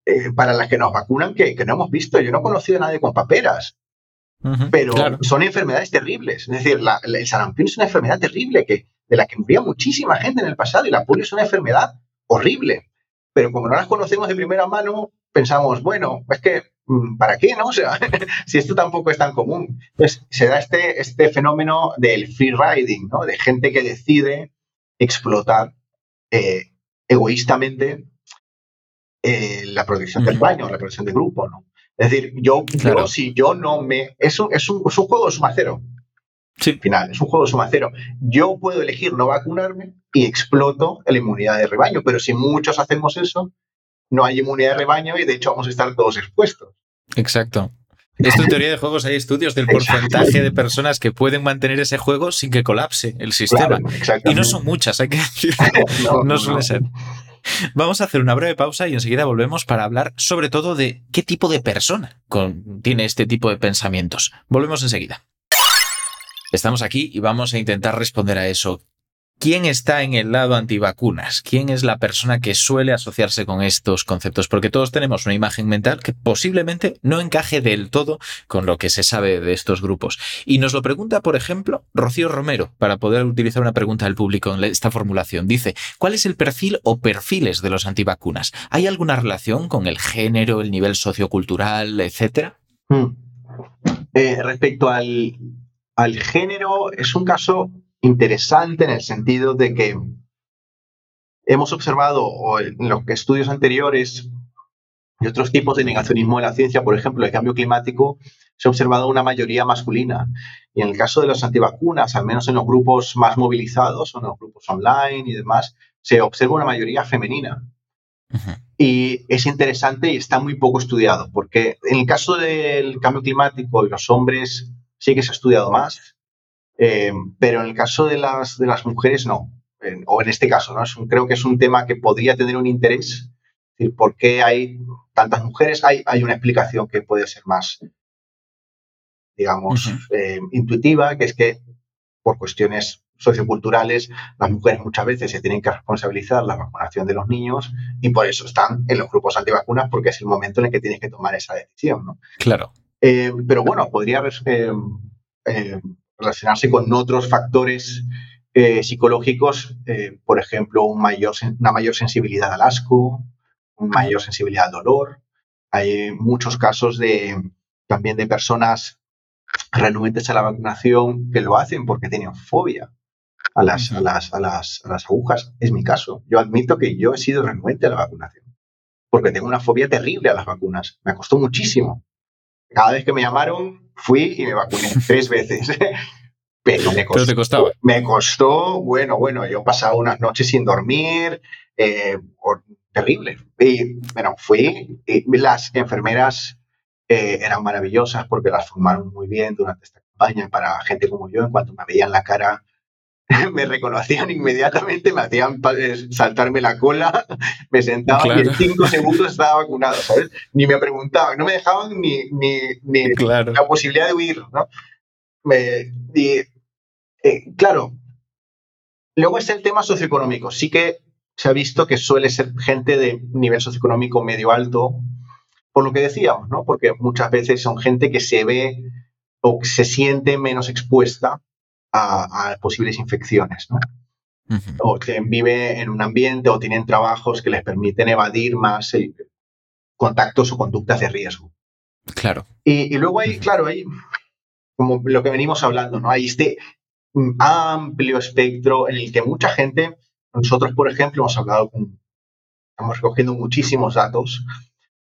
eh, para las que nos vacunan que, que, no hemos visto. Yo no he conocido a nadie con paperas pero son enfermedades terribles. Es decir, el sarampión es una enfermedad terrible que, de la que moría muchísima gente en el pasado y la polio es una enfermedad horrible. Pero como no las conocemos de primera mano, pensamos, bueno, es que, mm, ¿para qué? no? O sea, si esto tampoco es tan común. Entonces, se da este, este fenómeno del free riding, ¿no? De gente que decide explotar eh, egoístamente eh, la protección del baño, la protección del grupo, ¿no? Es decir, yo, si yo no me... Es un, es un, juego de suma cero. Sí. Al final, es un juego de suma cero. Yo puedo elegir no vacunarme y exploto la inmunidad de rebaño, pero si muchos hacemos eso, no hay inmunidad de rebaño y de hecho vamos a estar todos expuestos. Exacto. Esto en teoría de juegos hay estudios del porcentaje de personas que pueden mantener ese juego sin que colapse el sistema. y no son muchas, hay que decir. no, suele ser. Vamos a hacer una breve pausa y enseguida volvemos para hablar sobre todo de qué tipo de persona tiene este tipo de pensamientos. Volvemos enseguida. Estamos aquí y vamos a intentar responder a eso. ¿Quién está en el lado antivacunas? ¿Quién es la persona que suele asociarse con estos conceptos? Porque todos tenemos una imagen mental que posiblemente no encaje del todo con lo que se sabe de estos grupos. Y nos lo pregunta, por ejemplo, Rocío Romero, para poder utilizar una pregunta del público en esta formulación. Dice, ¿cuál es el perfil o perfiles de los antivacunas? ¿Hay alguna relación con el género, el nivel sociocultural, etcétera? Hmm. Eh, respecto al, al género, es un caso interesante en el sentido de que hemos observado en los estudios anteriores y otros tipos de negacionismo de la ciencia, por ejemplo, el cambio climático, se ha observado una mayoría masculina. Y en el caso de las antivacunas, al menos en los grupos más movilizados o en los grupos online y demás, se observa una mayoría femenina. Y es interesante y está muy poco estudiado, porque en el caso del cambio climático y los hombres sí que se ha estudiado más, eh, pero en el caso de las, de las mujeres no. o en este caso, ¿no? Es creo que es un tema que podría tener un interés. Es decir, ¿por qué hay tantas mujeres? Hay, hay una explicación que puede ser más, digamos, eh, intuitiva, que es que por cuestiones socioculturales, las mujeres muchas veces se tienen que responsabilizar la vacunación de los niños y por eso están en los grupos antivacunas porque es el momento en el que tienes que tomar esa decisión. ¿no? Claro. Eh, pero bueno, podría eh, eh, relacionarse con otros factores psicológicos, por ejemplo, una mayor sensibilidad al asco, una mayor sensibilidad al dolor. Hay muchos casos de, también de personas renuentes a la vacunación que lo hacen porque tienen fobia a las, a las agujas. Es mi caso. Yo admito que yo he sido renuente a la vacunación porque tengo una fobia terrible a las vacunas. Me costó muchísimo. Cada vez que me llamaron, fui y me vacuné tres veces. Pero me costó, te costaba. Me costó, bueno, bueno, yo pasaba unas noches sin dormir, eh, terrible. Y bueno, fui, y las enfermeras eh, eran maravillosas porque las formaron muy bien durante esta campaña para gente como yo. En cuanto me veían la cara, me reconocían inmediatamente, me hacían eh, saltarme la cola, me sentaban y en cinco segundos estaba vacunado, ¿sabes? Ni me preguntaban, no me dejaban ni, ni, ni la posibilidad de huir, ¿no? Me, eh, claro, luego es el tema socioeconómico. Sí que se ha visto que suele ser gente de nivel socioeconómico medio alto, por lo que decíamos, ¿no? Porque muchas veces son gente que se ve o se siente menos expuesta a, posibles infecciones, ¿no? O que vive en un ambiente o tienen trabajos que les permiten evadir más eh, contactos o conductas de riesgo. Claro. Y, luego hay, claro, hay como lo que venimos hablando, ¿no? Hay este amplio espectro en el que mucha gente, nosotros, por ejemplo, hemos hablado con, estamos recogiendo muchísimos datos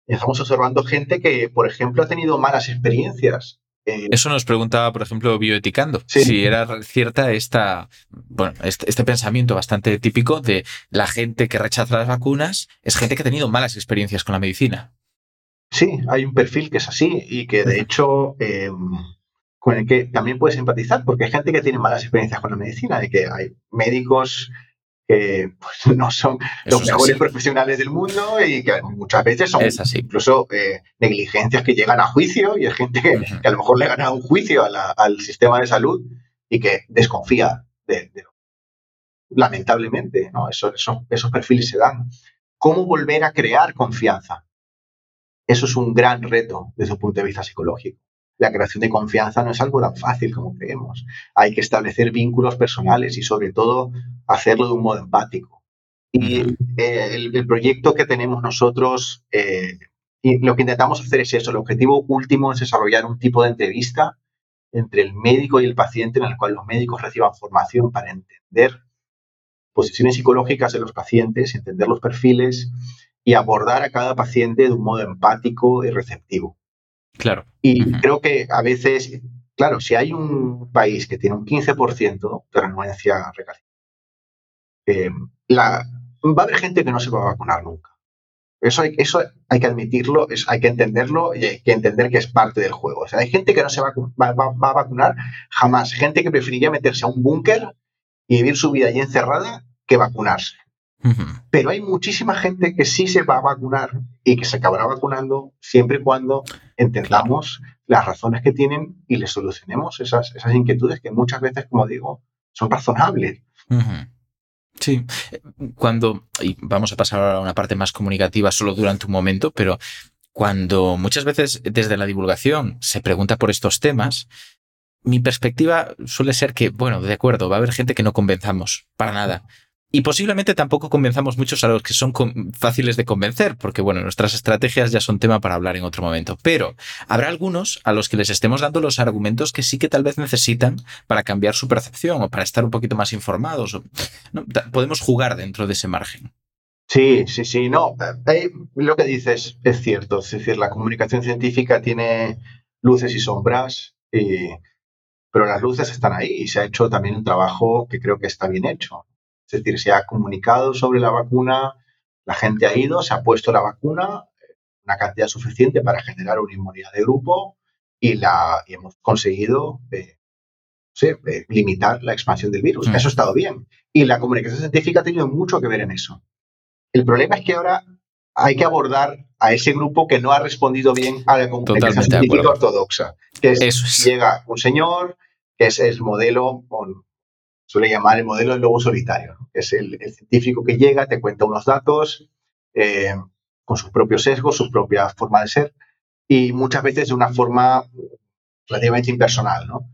y estamos observando gente que, por ejemplo, ha tenido malas experiencias Eso nos preguntaba, por ejemplo, Bioeticando, si era cierta esta, bueno, este, este, pensamiento bastante típico de la gente que rechaza las vacunas es gente que ha tenido malas experiencias con la medicina. Sí, hay un perfil que es así y que de hecho em, con el que también puedes empatizar, porque hay gente que tiene malas experiencias con la medicina, de que hay médicos que pues, no son los mejores profesionales del mundo y que muchas veces son incluso eh, negligencias que llegan a juicio y hay gente que, a lo mejor le gana un juicio al sistema de salud y que desconfía de, lamentablemente, ¿no? Eso, esos perfiles se dan. ¿Cómo volver a crear confianza? Eso es un gran reto desde un punto de vista psicológico la creación de confianza no es algo tan fácil como creemos. Hay que establecer vínculos personales y sobre todo hacerlo de un modo empático. Y eh, el, proyecto que tenemos nosotros, eh, y lo que intentamos hacer es eso. El objetivo último es desarrollar un tipo de entrevista entre el médico y el paciente en el cual los médicos reciban formación para entender posiciones psicológicas de los pacientes, entender los perfiles y abordar a cada paciente de un modo empático y receptivo. Claro. Y creo que a veces, claro, si hay un país que tiene un 15% de renuencia recalcitrante, eh, va a haber gente que no se va a vacunar nunca. Eso hay, eso hay que admitirlo, hay que entenderlo y hay que entender que es parte del juego. O sea, hay gente que no se va, va a vacunar jamás. Gente que preferiría meterse a un búnker y vivir su vida ahí encerrada que vacunarse. Pero hay muchísima gente que sí se va a vacunar y que se acabará vacunando siempre y cuando entendamos las razones que tienen y les solucionemos esas, esas inquietudes que muchas veces, como digo, son razonables. Sí, cuando, y vamos a pasar a una parte más comunicativa solo durante un momento, pero cuando muchas veces desde la divulgación se pregunta por estos temas, mi perspectiva suele ser que, bueno, de acuerdo, va a haber gente que no convenzamos, para nada. Y posiblemente tampoco convenzamos muchos a los que son fáciles de convencer, porque bueno, nuestras estrategias ya son tema para hablar en otro momento. Pero habrá algunos a los que les estemos dando los argumentos que sí que tal vez necesitan para cambiar su percepción o para estar un poquito más informados. Podemos jugar dentro de ese margen. Sí, sí, sí, no. Eh, lo que dices es cierto. Es decir, la comunicación científica tiene luces y sombras, pero las luces están ahí y se ha hecho también un trabajo que creo que está bien hecho. Es decir, se ha comunicado sobre la vacuna, la gente ha ido, se ha puesto la vacuna, una cantidad suficiente para generar una inmunidad de grupo y, la, hemos conseguido eh, eh, limitar la expansión del virus. Mm. Eso ha estado bien. Y la comunicación científica ha tenido mucho que ver en eso. El problema es que ahora hay que abordar a ese grupo que no ha respondido bien a la comunicación científica ortodoxa. Que es, llega un señor que es el modelo, suele llamar el modelo del lobo solitario, es el, científico que llega, te cuenta unos datos eh, con sus propios sesgos, su propia forma de ser, y muchas veces de una forma relativamente impersonal. ¿no?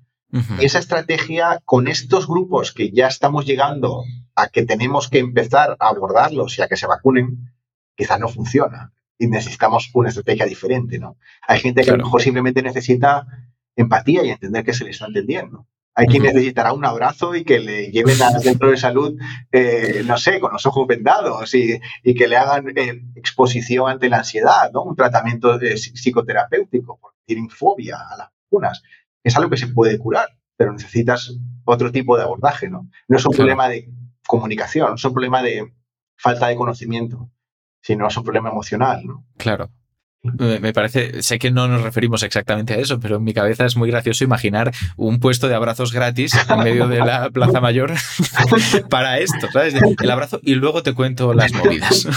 Y esa estrategia con estos grupos que ya estamos llegando a que tenemos que empezar a abordarlos y a que se vacunen, quizás no funciona y necesitamos una estrategia diferente, ¿no? Hay gente que a lo mejor simplemente necesita empatía y entender que se le está entendiendo. Hay quien necesitará un abrazo y que le lleven al centro de salud, eh, no sé, con los ojos vendados y, que le hagan eh, exposición ante la ansiedad, ¿no? Un tratamiento eh, psicoterapéutico, porque tienen fobia a las vacunas. Es algo que se puede curar, pero necesitas otro tipo de abordaje, ¿no? No es un problema de comunicación, es un problema de falta de conocimiento sino es un problema emocional. ¿no? Claro. Me parece, sé que no nos referimos exactamente a eso, pero en mi cabeza es muy gracioso imaginar un puesto de abrazos gratis en medio de la Plaza Mayor para esto, ¿sabes? El abrazo y luego te cuento las movidas.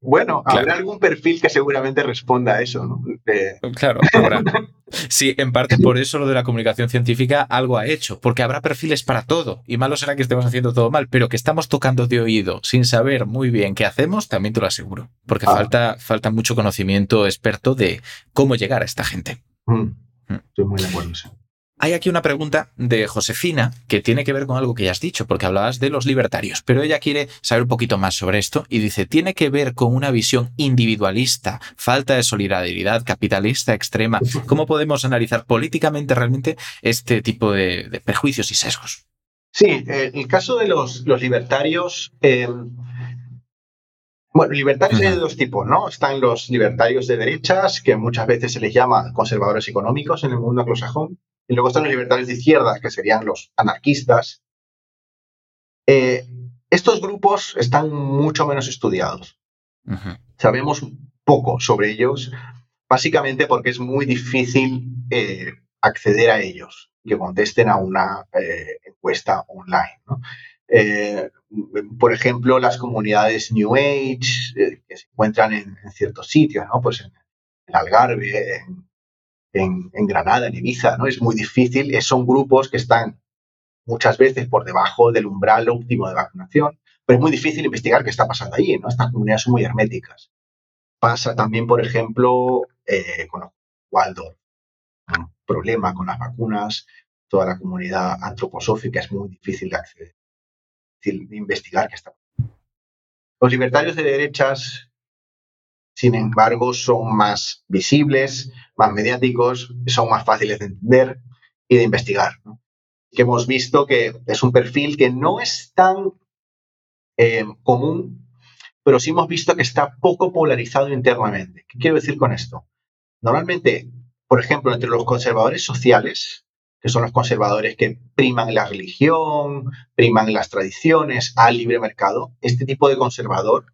Bueno, habrá algún perfil que seguramente responda a eso, ¿no? Claro, habrá. Sí, en parte por eso lo de la comunicación científica algo ha hecho, porque habrá perfiles para todo, y malo será que estemos haciendo todo mal, pero que estamos tocando de oído sin saber muy bien qué hacemos, también te lo aseguro, porque ah. falta, falta mucho conocimiento experto de cómo llegar a esta gente. Mm. Mm. Estoy muy de acuerdo. Hay aquí una pregunta de Josefina que tiene que ver con algo que ya has dicho, porque hablabas de los libertarios, pero ella quiere saber un poquito más sobre esto y dice, tiene que ver con una visión individualista, falta de solidaridad, capitalista extrema. ¿Cómo podemos analizar políticamente realmente este tipo de, prejuicios y sesgos? Sí, eh, el caso de los, libertarios... Eh, bueno, libertarios hay de dos tipos, ¿no? Están los libertarios de derechas, que muchas veces se les llama conservadores económicos en el mundo anglosajón, y luego están los libertarios de izquierda, que serían los anarquistas. Eh, estos grupos están mucho menos estudiados. Sabemos poco sobre ellos, básicamente porque es muy difícil eh, acceder a ellos, que contesten a una eh, encuesta online. por ejemplo, las comunidades New Age que se encuentran en, ciertos sitios, ¿no? pues en, en Algarve, en, en, Granada, en Ibiza, ¿no? Es muy difícil, son grupos que están muchas veces por debajo del umbral óptimo de vacunación, pero es muy difícil investigar qué está pasando allí, ¿no? Estas comunidades son muy herméticas. Pasa también, por ejemplo, eh, con Waldorf, un problema con las vacunas, toda la comunidad antroposófica es muy difícil de acceder, difícil de investigar qué está pasando. Los libertarios de derechas sin embargo, son más visibles, más mediáticos, son más fáciles de entender y de investigar. Que hemos visto que es un perfil que no es tan eh, común, pero sí hemos visto que está poco polarizado internamente. ¿Qué quiero decir con esto? Normalmente, por ejemplo, entre los conservadores sociales, que son los conservadores que priman la religión, priman las tradiciones al libre mercado, este tipo de conservador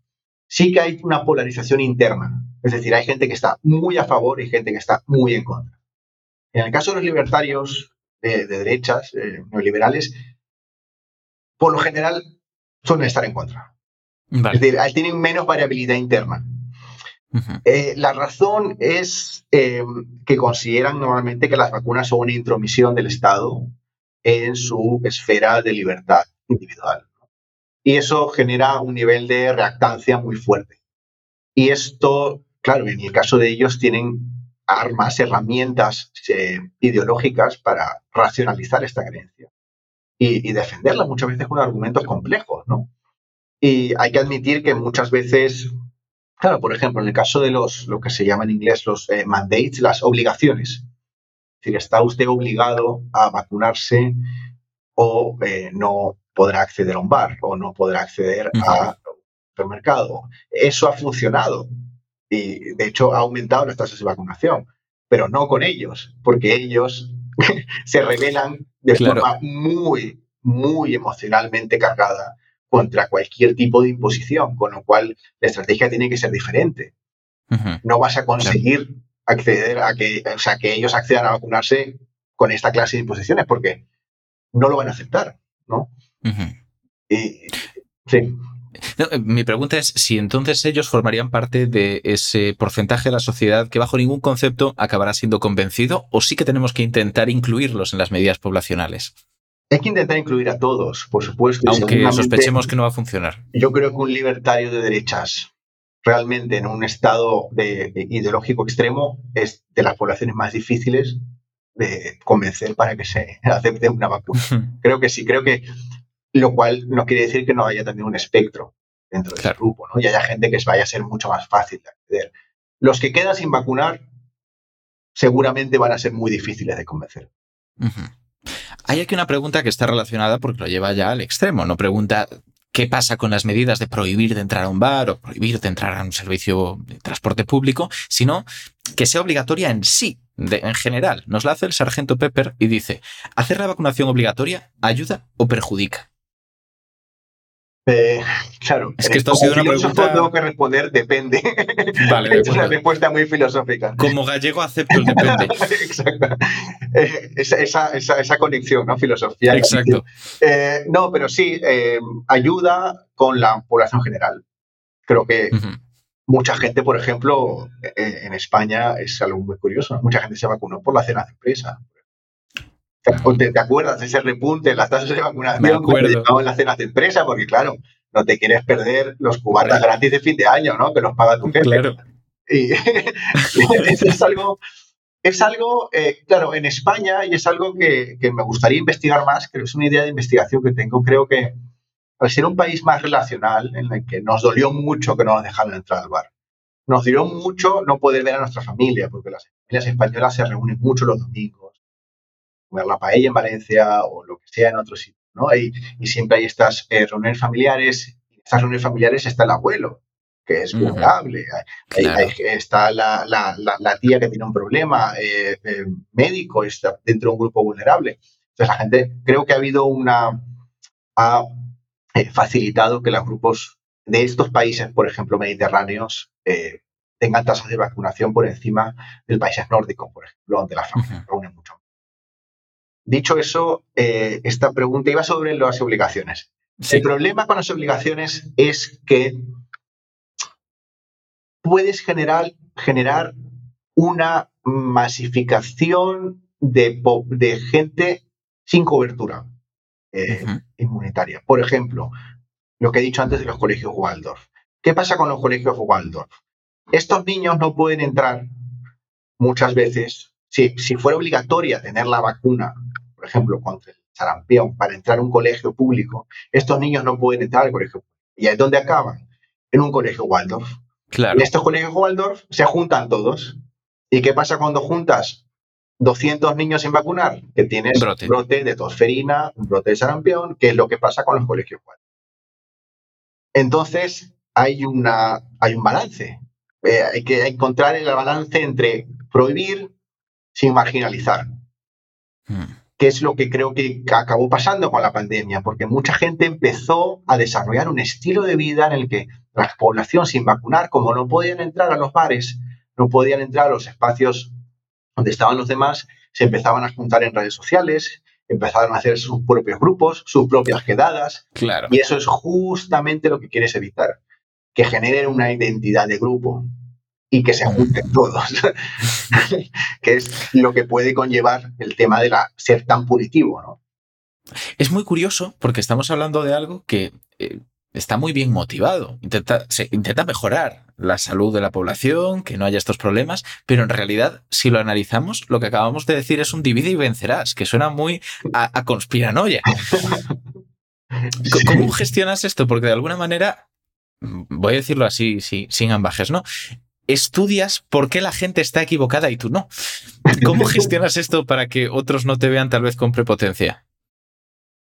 sí que hay una polarización interna. Es decir, hay gente que está muy a favor y gente que está muy en contra. En el caso de los libertarios de, derechas, eh, neoliberales, por lo general suelen estar en contra. Es decir, tienen menos variabilidad interna. Eh, la razón es eh, que consideran normalmente que las vacunas son una intromisión del Estado en su esfera de libertad individual y eso genera un nivel de reactancia muy fuerte. Y esto, claro, en el caso de ellos tienen armas, herramientas eh, ideológicas para racionalizar esta creencia y, defenderla muchas veces con argumentos complejos, ¿no? Y hay que admitir que muchas veces, claro, por ejemplo, en el caso de los, lo que se llama en inglés los eh, mandates, las obligaciones, es decir, está usted obligado a vacunarse o eh, no podrá acceder a un bar o no podrá acceder a supermercado. Eso ha funcionado y de hecho ha aumentado las tasas de vacunación, pero no con ellos, porque ellos se rebelan de forma muy, muy emocionalmente cargada contra cualquier tipo de imposición, con lo cual la estrategia tiene que ser diferente. No vas a conseguir acceder a que, o sea, que ellos accedan a vacunarse con esta clase de imposiciones, porque no lo van a aceptar, ¿no? Y, sí. Eh, mi pregunta es si entonces ellos formarían parte de ese porcentaje de la sociedad que bajo ningún concepto acabará siendo convencido o sí que tenemos que intentar incluirlos en las medidas poblacionales. Hay que intentar incluir a todos, por supuesto. Aunque sospechemos que no va a funcionar. Yo creo que un libertario de derechas realmente en un estado de, ideológico extremo es de las poblaciones más difíciles de convencer para que se acepte una vacuna. creo que sí, creo que lo cual no quiere decir que no haya también un espectro dentro del grupo, ¿no? Y haya gente que vaya a ser mucho más fácil de acceder. Los que quedan sin vacunar seguramente van a ser muy difíciles de convencer. Hay aquí una pregunta que está relacionada porque lo lleva ya al extremo. No pregunta qué pasa con las medidas de prohibir de entrar a un bar o prohibir de entrar a un servicio de transporte público, sino que sea obligatoria en sí, en general. Nos la hace el sargento Pepper y dice, ¿hacer la vacunación obligatoria ayuda o perjudica? Eh, claro, es que esto ha sido una pregunta. Tengo que responder depende. Vale, es una respuesta muy filosófica. Como gallego acepto el depende. Exacto. Eh, esa, esa, esa, conexión, ¿no? Filosofía. Exacto. Eh, no, pero sí, ayuda con la población general. Creo que mucha gente, por ejemplo, en España es algo muy curioso. Mucha gente se vacunó por la cena de empresa. ¿Te, acuerdas de ese repunte en las tasas de vacunación que en las cenas de empresa? Porque, claro, no te quieres perder los cubatas gratis de fin de año, ¿no? Que los paga tu jefe. Claro. Y es algo, es algo eh, claro, en España, y es algo que, que, me gustaría investigar más, que es una idea de investigación que tengo, creo que al ser un país más relacional, en el que nos dolió mucho que no nos dejaran entrar al bar, nos dolió mucho no poder ver a nuestra familia, porque las familias españolas se reúnen mucho los domingos comer la paella en Valencia o lo que sea en otro sitio, ¿no? Y, y siempre hay estas eh, reuniones familiares, y en estas reuniones familiares está el abuelo, que es vulnerable, está la, la, la, tía que tiene un problema eh, eh, médico, está dentro de un grupo vulnerable. Entonces la gente, creo que ha habido una, ha facilitado que los grupos de estos países, por ejemplo, mediterráneos, tengan tasas de vacunación por encima del países nórdicos, por ejemplo, donde las familias se reúnen mucho Dicho eso, eh, esta pregunta iba sobre las obligaciones. El problema con las obligaciones es que puedes generar, generar una masificación de, gente sin cobertura eh, inmunitaria. Por ejemplo, lo que he dicho antes de los colegios Waldorf. ¿Qué pasa con los colegios Waldorf? Estos niños no pueden entrar muchas veces. Si, si fuera obligatoria tener la vacuna por ejemplo, contra el sarampión, para entrar a un colegio público, estos niños no pueden entrar al colegio público. ¿Y es donde acaban? En un colegio Waldorf. Claro. En estos colegios Waldorf se juntan todos. ¿Y qué pasa cuando juntas 200 niños sin vacunar? Que tienes brote. un brote de tosferina, un brote de sarampión, que es lo que pasa con los colegios Waldorf. Entonces, hay, una, hay un balance. Eh, hay que encontrar el balance entre prohibir sin marginalizar. Hmm que es lo que creo que acabó pasando con la pandemia, porque mucha gente empezó a desarrollar un estilo de vida en el que la población sin vacunar, como no podían entrar a los bares, no podían entrar a los espacios donde estaban los demás, se empezaban a juntar en redes sociales, empezaron a hacer sus propios grupos, sus propias quedadas. Claro. Y eso es justamente lo que quieres evitar, que generen una identidad de grupo y que se junten todos, que es lo que puede conllevar el tema de la, ser tan punitivo. ¿no? Es muy curioso porque estamos hablando de algo que eh, está muy bien motivado, intenta, se, intenta mejorar la salud de la población, que no haya estos problemas, pero en realidad, si lo analizamos, lo que acabamos de decir es un divide y vencerás, que suena muy a, conspiranoia. ¿Cómo gestionas esto? Porque de alguna manera, mm, voy a decirlo así, sin ambajes, ¿no? Estudias por qué la gente está equivocada y tú no. ¿Cómo gestionas esto para que otros no te vean tal vez con prepotencia?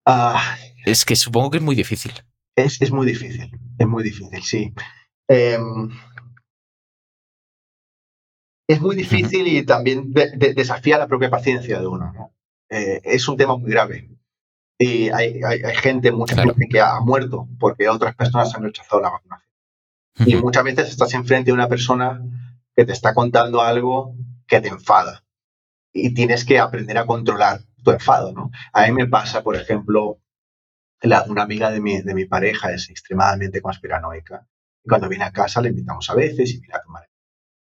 Ah. es que supongo que es muy difícil. Es, muy difícil, es muy difícil, sí. Em, es muy difícil y también desafía la propia paciencia de uno. Eh, es un tema muy grave. Y hay, gente, mucha gente que ha muerto porque otras personas han rechazado la vacunación. Y muchas veces estás enfrente de una persona que te está contando algo que te enfada. Y tienes que aprender a controlar tu enfado. ¿no? A mí me pasa, por ejemplo, una amiga de mi, de mi pareja es extremadamente conspiranoica. Y cuando viene a casa le invitamos a veces y mira a tomar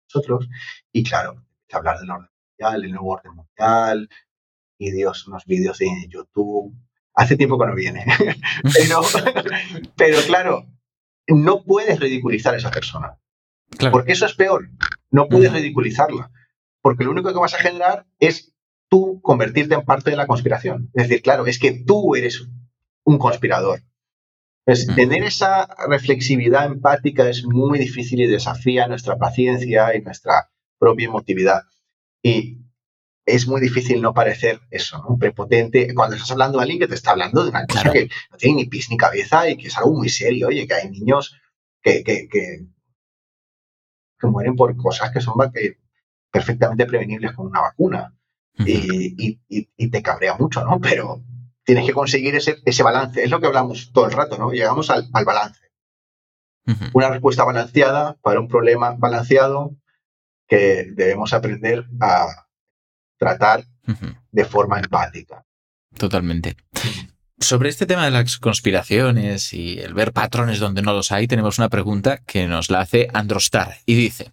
nosotros. Y claro, hablar del orden mundial, el nuevo orden mundial, y Dios, unos vídeos en YouTube. Hace tiempo que no viene. pero, pero claro, no puedes ridiculizar a esa persona. Porque eso es peor. No puedes ridiculizarla. Porque lo único que vas a generar es tú convertirte en parte de la conspiración. Es decir, claro, es que tú eres un conspirador. Pues tener esa reflexividad empática es muy difícil y desafía nuestra paciencia y nuestra propia emotividad. Y es muy difícil no parecer eso, un prepotente, cuando estás hablando de alguien que te está hablando de una cosa que no tiene ni pies ni cabeza y que es algo muy serio, oye, que hay niños que, que, que, mueren por cosas que son perfectamente prevenibles con una vacuna. y, y, te cabrea mucho, ¿no? Pero tienes que conseguir ese, ese balance. Es lo que hablamos todo el rato, ¿no? Llegamos al, al balance. Una respuesta balanceada para un problema balanceado que debemos aprender a tratar de forma empática. Totalmente. Sobre este tema de las conspiraciones y el ver patrones donde no los hay, tenemos una pregunta que nos la hace Androstar y dice,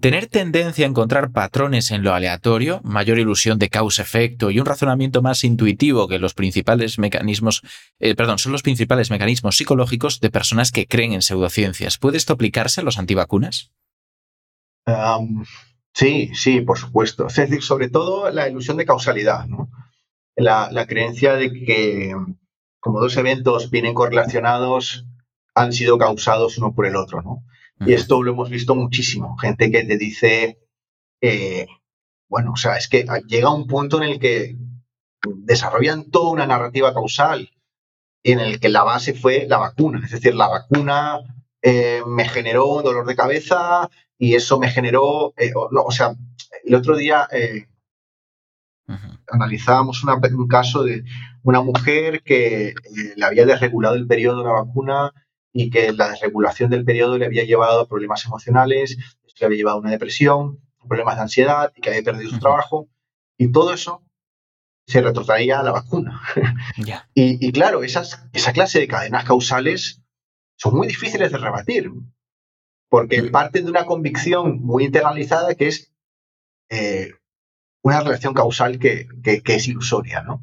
¿tener tendencia a encontrar patrones en lo aleatorio, mayor ilusión de causa-efecto y un razonamiento más intuitivo que los principales mecanismos, eh, perdón, son los principales mecanismos psicológicos de personas que creen en pseudociencias? ¿Puede esto aplicarse a los antivacunas? Sí, sí, por supuesto. Es decir, sobre todo la ilusión de causalidad, ¿no? La, la creencia de que como dos eventos vienen correlacionados, han sido causados uno por el otro, ¿no? Y esto lo hemos visto muchísimo. Gente que te dice, eh, bueno, o sea, es que llega un punto en el que desarrollan toda una narrativa causal en el que la base fue la vacuna. Es decir, la vacuna eh, me generó un dolor de cabeza y eso me generó, eh, o sea, el otro día analizábamos un caso de una mujer que eh, le había desregulado el periodo de la vacuna y que la desregulación del periodo le había llevado a problemas emocionales, le había llevado a una depresión, problemas de ansiedad y que había perdido su trabajo. Y todo eso se retrotraía a la vacuna. Y, claro, esas, esa clase de cadenas causales son muy difíciles de rebatir, porque parten de una convicción muy internalizada que es eh, una relación causal que, que, que, es ilusoria, ¿no?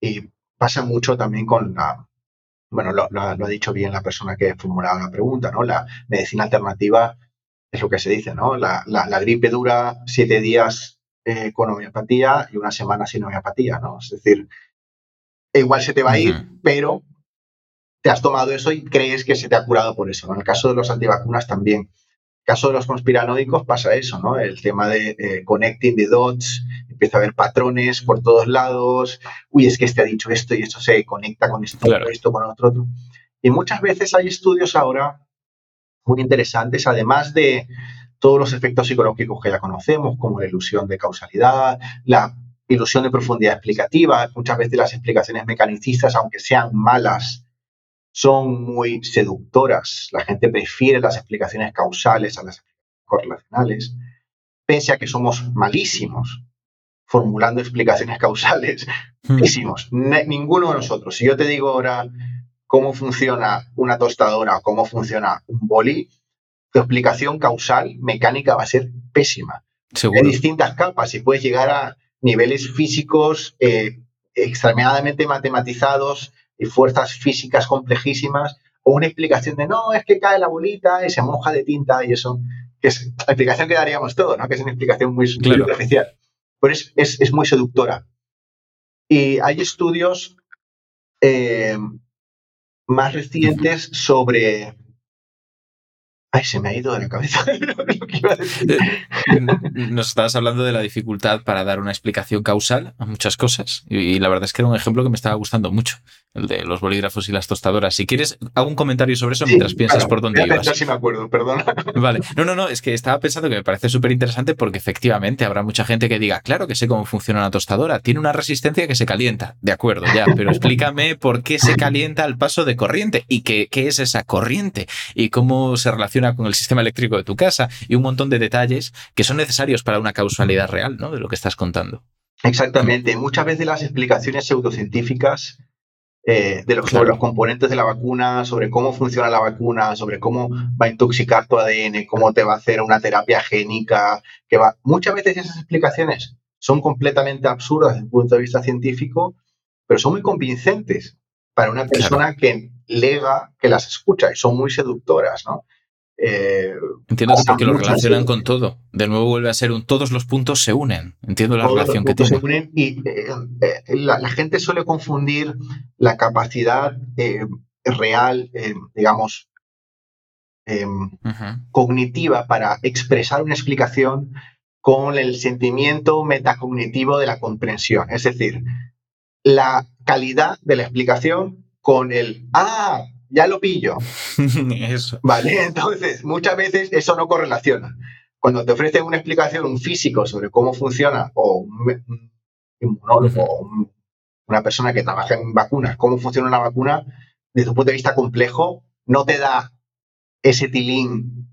Y pasa mucho también con la, bueno, lo, ha dicho bien la persona que formulaba la pregunta, ¿no? La medicina alternativa es lo que se dice, ¿no? La, gripe dura siete días eh, con homeopatía y una semana sin homeopatía, ¿no? Es decir, igual se te va a ir, pero te has tomado eso y crees que se te ha curado por eso. En el caso de los antivacunas también caso de los conspiranoicos pasa eso, ¿no? El tema de eh, connecting the dots, empieza a haber patrones por todos lados, uy, es que este ha dicho esto y esto se conecta con esto, con esto, con otro, otro. Y muchas veces hay estudios ahora muy interesantes, además de todos los efectos psicológicos que ya conocemos, como la ilusión de causalidad, la ilusión de profundidad explicativa, muchas veces las explicaciones mecanicistas, aunque sean malas, son muy seductoras. La gente prefiere las explicaciones causales a las correlacionales, pese a que somos malísimos formulando explicaciones causales. Hmm. Malísimos. ninguno de nosotros. Si yo te digo ahora cómo funciona una tostadora o cómo funciona un boli, tu explicación causal mecánica va a ser pésima. Hay distintas capas y puedes llegar a niveles físicos eh, extremadamente matematizados y fuerzas físicas complejísimas, o una explicación de no, es que cae la bolita y se moja de tinta y eso, que es la explicación que daríamos todos, ¿no? que es una explicación muy superficial, pero es, es, muy seductora. Y hay estudios eh, más recientes sobre Ay, se me ha ido de la cabeza lo que iba a decir. Eh, nos estabas hablando de la dificultad para dar una explicación causal a muchas cosas y, la verdad es que era un ejemplo que me estaba gustando mucho, el de los bolígrafos y las tostadoras. Si quieres, hago un comentario sobre eso mientras piensas por dónde voy a ibas. si me acuerdo, perdona. Vale, no, no, no, es que estaba pensando que me parece súper interesante porque efectivamente habrá mucha gente que diga, claro que sé cómo funciona una tostadora, tiene una resistencia que se calienta, de acuerdo, ya, pero explícame por qué se calienta al paso de corriente y qué, qué es esa corriente y cómo se relaciona con el sistema eléctrico de tu casa y un montón de detalles que son necesarios para una causalidad real ¿no? de lo que estás contando. Exactamente. Muchas veces las explicaciones pseudocientíficas eh, de los, sobre los componentes de la vacuna, sobre cómo funciona la vacuna, sobre cómo va a intoxicar tu ADN, cómo te va a hacer una terapia génica, que va. Muchas veces esas explicaciones son completamente absurdas desde el punto de vista científico, pero son muy convincentes para una persona que lega que las escucha y son muy seductoras, ¿no? Eh, Entiendo que porque lo relacionan con todo. De nuevo vuelve a ser un todos los puntos se unen. Entiendo la relación que tiene. Se unen y eh, eh, la, gente suele confundir la capacidad real, digamos, em, cognitiva para expresar una explicación con el sentimiento metacognitivo de la comprensión. Es decir, la calidad de la explicación con el, ah, ya lo pillo. eso. Vale, entonces muchas veces eso no correlaciona. Cuando te ofrecen una explicación, un físico sobre cómo funciona, o un inmunólogo, o una persona que trabaja en vacunas, cómo funciona una vacuna, desde un punto de vista complejo, no te da ese tilín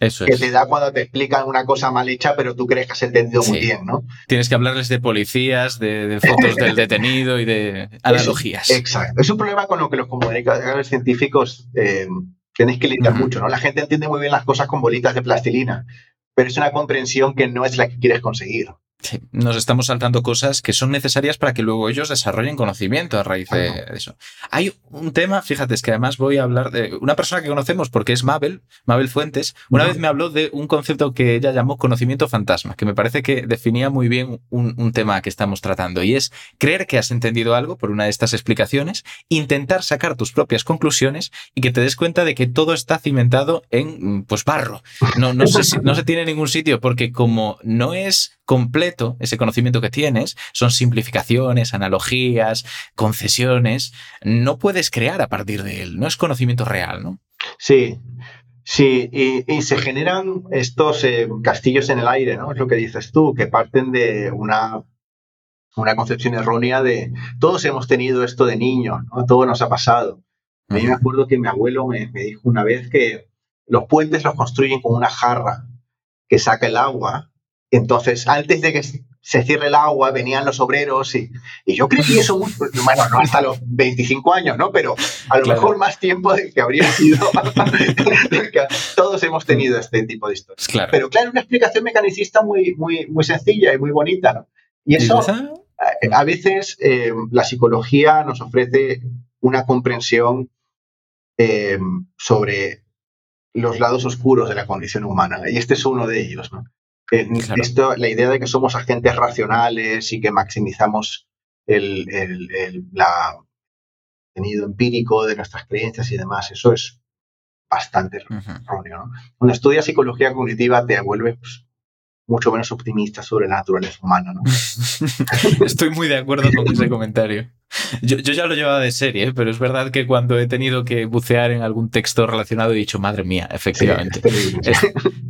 que te da cuando te explican una cosa mal hecha, pero tú crees que has entendido muy bien, ¿no? Tienes que hablarles de policías, de, fotos del detenido y de analogías. exacto. Es un problema con lo que los comunicadores científicos eh, tenéis que lidiar mucho, ¿no? La gente entiende muy bien las cosas con bolitas de plastilina, pero es una comprensión que no es la que quieres conseguir nos estamos saltando cosas que son necesarias para que luego ellos desarrollen conocimiento a raíz de eso. Hay un tema, fíjate, es que además voy a hablar de una persona que conocemos porque es Mabel, Mabel Fuentes. Una vez me habló de un concepto que ella llamó conocimiento fantasma, que me parece que definía muy bien un, un tema que estamos tratando y es creer que has entendido algo por una de estas explicaciones, intentar sacar tus propias conclusiones y que te des cuenta de que todo está cimentado en pues barro. No, no, se, no se tiene ningún sitio porque como no es completo, ese conocimiento que tienes, son simplificaciones, analogías, concesiones, no puedes crear a partir de él, no es conocimiento real, ¿no? Sí, sí, y, se generan estos eh, castillos en el aire, ¿no? Es lo que dices tú, que parten de una, una concepción errónea de todos hemos tenido esto de niños, ¿no? Todo nos ha pasado. A mí me acuerdo que mi abuelo me dijo una vez que los puentes los construyen con una jarra que saca el agua entonces, antes de que se cierre el agua, venían los obreros y, y yo creí eso, bueno, no hasta los 25 años, ¿no? Pero a lo mejor más tiempo del que habría sido. Todos hemos tenido este tipo de historias. Pero claro, una explicación mecanicista muy, muy, muy sencilla y muy bonita, ¿no? Y eso, a, veces eh, la psicología nos ofrece una comprensión eh, sobre los lados oscuros de la condición humana. Y este es uno de ellos, ¿no? Esto, la idea de que somos agentes racionales y que maximizamos el, el, contenido empírico de nuestras creencias y demás, eso es bastante erróneo. Cuando estudias psicología cognitiva te vuelves pues, mucho menos optimista sobre la naturaleza humana. ¿no? Estoy muy de acuerdo con ese comentario. Yo, ya lo llevaba de serie, pero es verdad que cuando he tenido que bucear en algún texto relacionado he dicho, madre mía, efectivamente,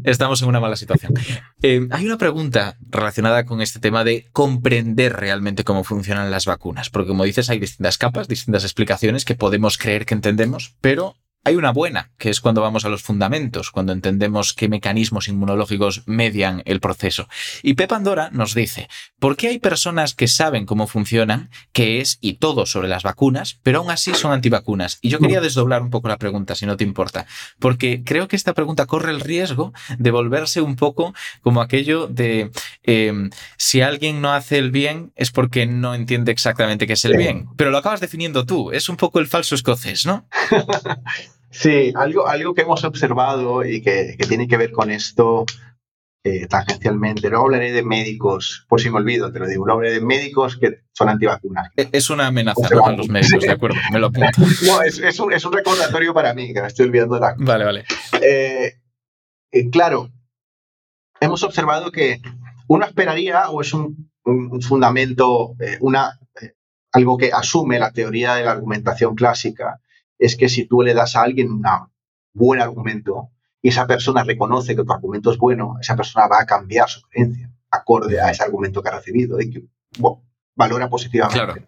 estamos en una mala situación. Eh, hay una pregunta relacionada con este tema de comprender realmente cómo funcionan las vacunas, porque como dices, hay distintas capas, distintas explicaciones que podemos creer que entendemos, pero hay una buena, que es cuando vamos a los fundamentos, cuando entendemos qué mecanismos inmunológicos median el proceso. Y Pep Andora nos dice, ¿por qué hay personas que saben cómo funcionan, qué es y todo sobre las vacunas, pero aún así son antivacunas? Y yo quería desdoblar un poco la pregunta, si no te importa, porque creo que esta pregunta corre el riesgo de volverse un poco como aquello de em, si alguien no hace el bien es porque no entiende exactamente qué es el bien, pero lo acabas definiendo tú, es un poco el falso escocés, ¿no? Sí, algo, algo que hemos observado y que, tiene que ver con esto eh, tangencialmente. No hablaré de médicos, por si me olvido, te lo digo. No hablaré de médicos que son antivacunas. E, es una amenaza para los médicos, de acuerdo, me lo apunto. no, es, un, recordatorio para mí, que me estoy olvidando de la. Vale, vale. Eh, eh, claro, hemos observado que uno esperaría, o es un, fundamento, eh, una, algo que asume la teoría de la argumentación clásica, es que si tú le das a alguien un buen argumento y esa persona reconoce que tu argumento es bueno, esa persona va a cambiar su creencia acorde a ese argumento que ha recibido y que valora positivamente.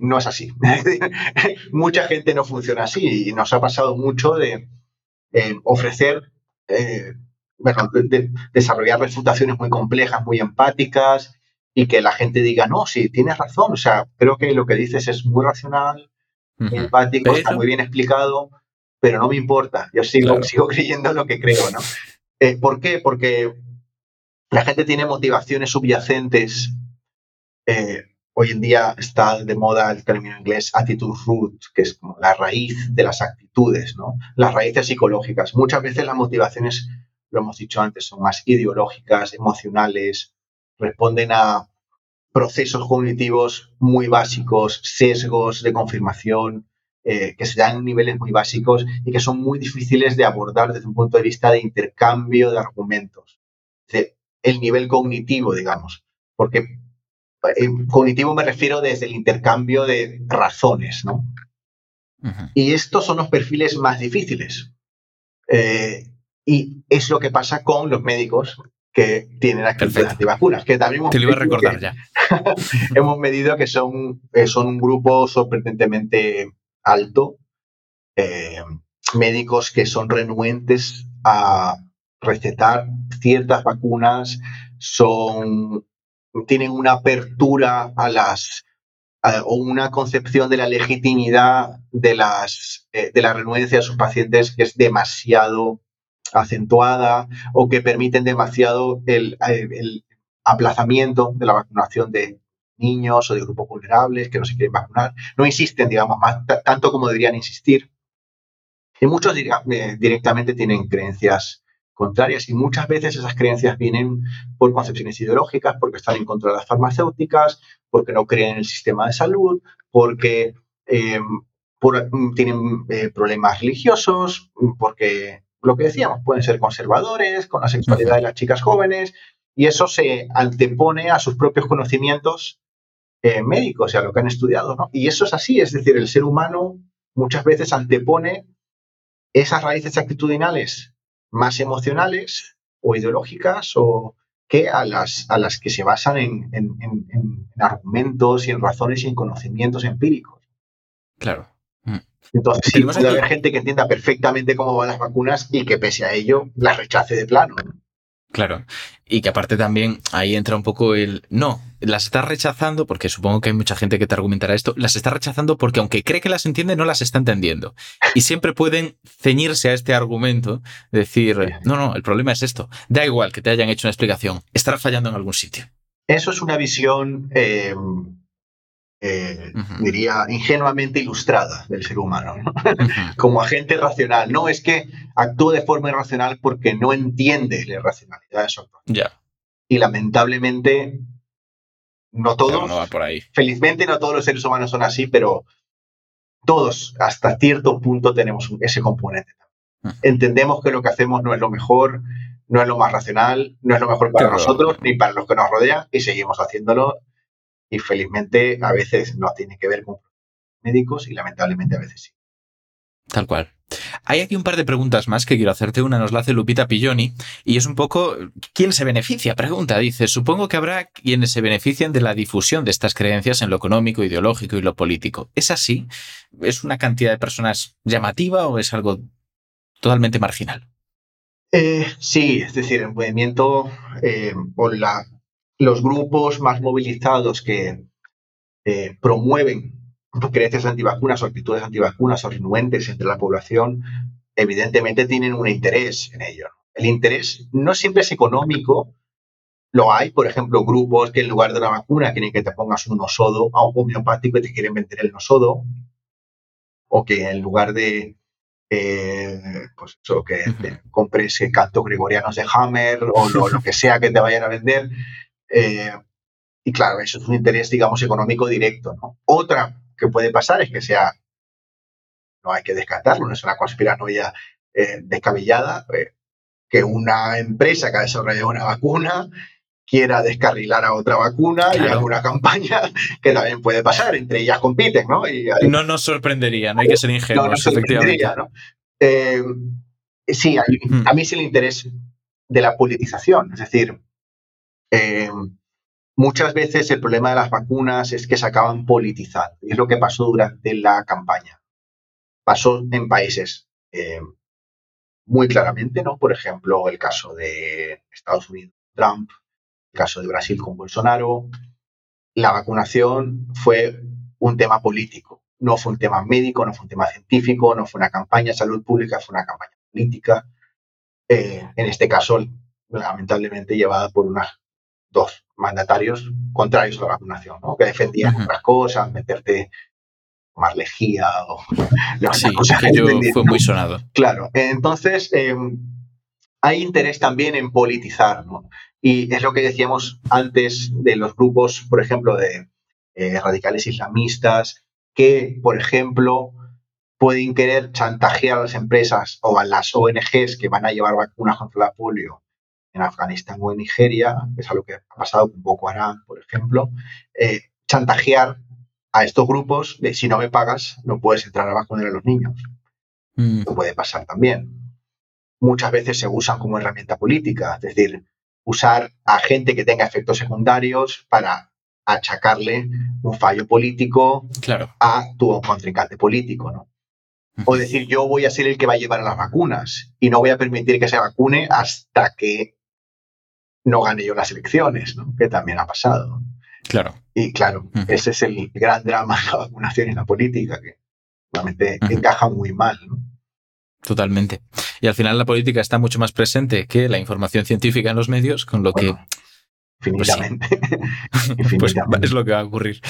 no es así. Mucha gente no funciona así y nos ha pasado mucho de ofrecer bueno, de, desarrollar refutaciones muy complejas, muy empáticas y que la gente diga, no, sí, tienes razón, o sea, creo que lo que dices es muy racional, empático, está muy bien explicado, pero no me importa, yo sigo, sigo creyendo lo que creo, ¿no? Eh, ¿Por qué? Porque la gente tiene motivaciones subyacentes. Eh, hoy en día está de moda el término inglés attitude root, que es como la raíz de las actitudes, ¿no? Las raíces psicológicas. Muchas veces las motivaciones lo hemos dicho antes, son más ideológicas, emocionales, responden a procesos cognitivos muy básicos, sesgos de confirmación, eh, que se dan en niveles muy básicos y que son muy difíciles de abordar desde un punto de vista de intercambio de argumentos. el nivel cognitivo, digamos, porque eh, cognitivo me refiero desde el intercambio de razones, ¿no? Y estos son los perfiles más difíciles. Eh, y es lo que pasa con los médicos que tienen actitudes antivacunas, que también Te lo iba a recordar ya. hemos medido que son, eh, son un grupo sorprendentemente alto, eh, médicos que son renuentes a recetar ciertas vacunas, son, tienen una apertura a las o una concepción de la legitimidad de, las, eh, de la renuencia a sus pacientes que es demasiado acentuada o que permiten demasiado el, aplazamiento de la vacunación de niños o de grupos vulnerables que no se quieren vacunar. No insisten, digamos, más, tanto como deberían insistir. Y muchos eh, directamente tienen creencias contrarias y muchas veces esas creencias vienen por concepciones ideológicas, porque están en contra de las farmacéuticas, porque no creen en el sistema de salud, porque eh, tienen eh, problemas religiosos, porque lo que decíamos, pueden ser conservadores con la sexualidad de las chicas jóvenes y eso se antepone a sus propios conocimientos eh, médicos y a lo que han estudiado. ¿no? Y eso es así, es decir, el ser humano muchas veces antepone esas raíces actitudinales más emocionales o ideológicas o que a las, a las que se basan en, en argumentos y en razones y en conocimientos empíricos. Claro. Entonces, sí, puede haber gente que entienda perfectamente cómo van las vacunas y que pese a ello las rechace de plano. Claro. Y que aparte también ahí entra un poco el. No, las está rechazando, porque supongo que hay mucha gente que te argumentará esto, las está rechazando porque aunque cree que las entiende, no las está entendiendo. Y siempre pueden ceñirse a este argumento, decir, no, no, el problema es esto. Da igual que te hayan hecho una explicación, estará fallando en algún sitio. Eso es una visión eh, eh, diría, ingenuamente ilustrada del ser humano, como agente racional. No, es que actúa de forma irracional porque no entiende la irracionalidad de su Ya. Y lamentablemente, no todos, no va por ahí. felizmente no todos los seres humanos son así, pero todos hasta cierto punto tenemos ese componente. Entendemos que lo que hacemos no es lo mejor, no es lo más racional, no es lo mejor para nosotros ni para los que nos rodean y seguimos haciéndolo y felizmente a veces no tiene que ver con médicos y lamentablemente a veces sí. Tal cual. Hay aquí un par de preguntas más que quiero hacerte. Una nos la hace Lupita Pilloni y es un poco ¿quién se beneficia? Pregunta, dice, supongo que habrá quienes se benefician de la difusión de estas creencias en lo económico, ideológico y lo político. ¿Es así? ¿Es una cantidad de personas llamativa o es algo totalmente marginal? Eh, sí, es decir, el movimiento eh, o la los grupos más movilizados que eh, promueven creencias antivacunas o actitudes antivacunas o renuentes entre la población, evidentemente tienen un interés en ello. El interés no siempre es económico, lo hay, por ejemplo, grupos que en lugar de una vacuna quieren que te pongas un nosodo a un homeopático y te quieren vender el nosodo, o que en lugar de eh, pues eso, que compres cantos gregorianos de Hammer o lo, que sea que te vayan a vender, eh, y claro, eso es un interés, digamos, económico directo. ¿no? Otra que puede pasar es que sea, no hay que descartarlo, no es una conspiranoia eh, descabellada, eh, que una empresa que ha desarrollado una vacuna quiera descarrilar a otra vacuna y haga una campaña que también puede pasar, entre ellas compiten, ¿no? no nos sorprendería, no hay que ser ingenuos, efectivamente. Eh, sí, hmm. a mí es el interés de la politización, es decir, eh, muchas veces el problema de las vacunas es que se acaban politizando, y es lo que pasó durante la campaña. Pasó en países eh, muy claramente, ¿no? Por ejemplo, el caso de Estados Unidos, Trump, el caso de Brasil con Bolsonaro. La vacunación fue un tema político, no fue un tema médico, no fue un tema científico, no fue una campaña de salud pública, fue una campaña política. Eh, en este caso, lamentablemente llevada por unos dos mandatarios contrarios a la vacunación, ¿no? que defendían otras cosas, meterte más lejía o sí, que fue muy sonado. Claro, entonces em, hay interés también en politizar, ¿no? Y es lo que decíamos antes de los grupos, por ejemplo, de eh, radicales islamistas, que, por ejemplo, pueden querer chantajear a las empresas o a las ONGs que van a llevar vacunas contra la polio en Afganistán o en Nigeria, que es algo que ha pasado con Boko Haram, por ejemplo, eh, chantajear a estos grupos de si no me pagas, no puedes entrar a vacunar a los niños. Mm. puede pasar también. Muchas veces se usan como herramienta política, es decir, usar a gente que tenga efectos secundarios para achacarle un fallo político a tu contrincante político, ¿no? O decir, yo voy a ser el que va a llevar las vacunas y no voy a permitir que se vacune hasta que no gane yo las elecciones, ¿no? Que también ha pasado. Claro. Y claro, ese es el gran drama de la vacunación en la política, que realmente encaja muy mal. Totalmente. Y al final la política está mucho más presente que la información científica en los medios, con lo que... Pues Infinitamente. pues es lo que va a ocurrir.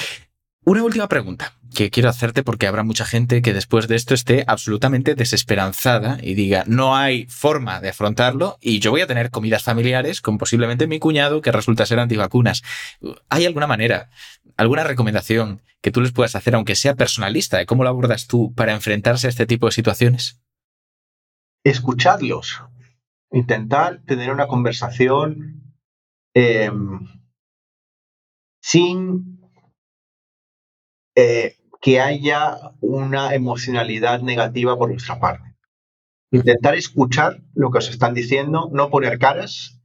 Una última pregunta que quiero hacerte porque habrá mucha gente que después de esto esté absolutamente desesperanzada y diga, no hay forma de afrontarlo y yo voy a tener comidas familiares con posiblemente mi cuñado que resulta ser antivacunas. ¿Hay alguna manera, alguna recomendación que tú les puedas hacer, aunque sea personalista, de cómo lo abordas tú para enfrentarse a este tipo de situaciones? Escuchadlos. Intentar tener una conversación em, sin eh, que haya una emocionalidad negativa por nuestra parte. Intentar escuchar lo que os están diciendo, no poner caras,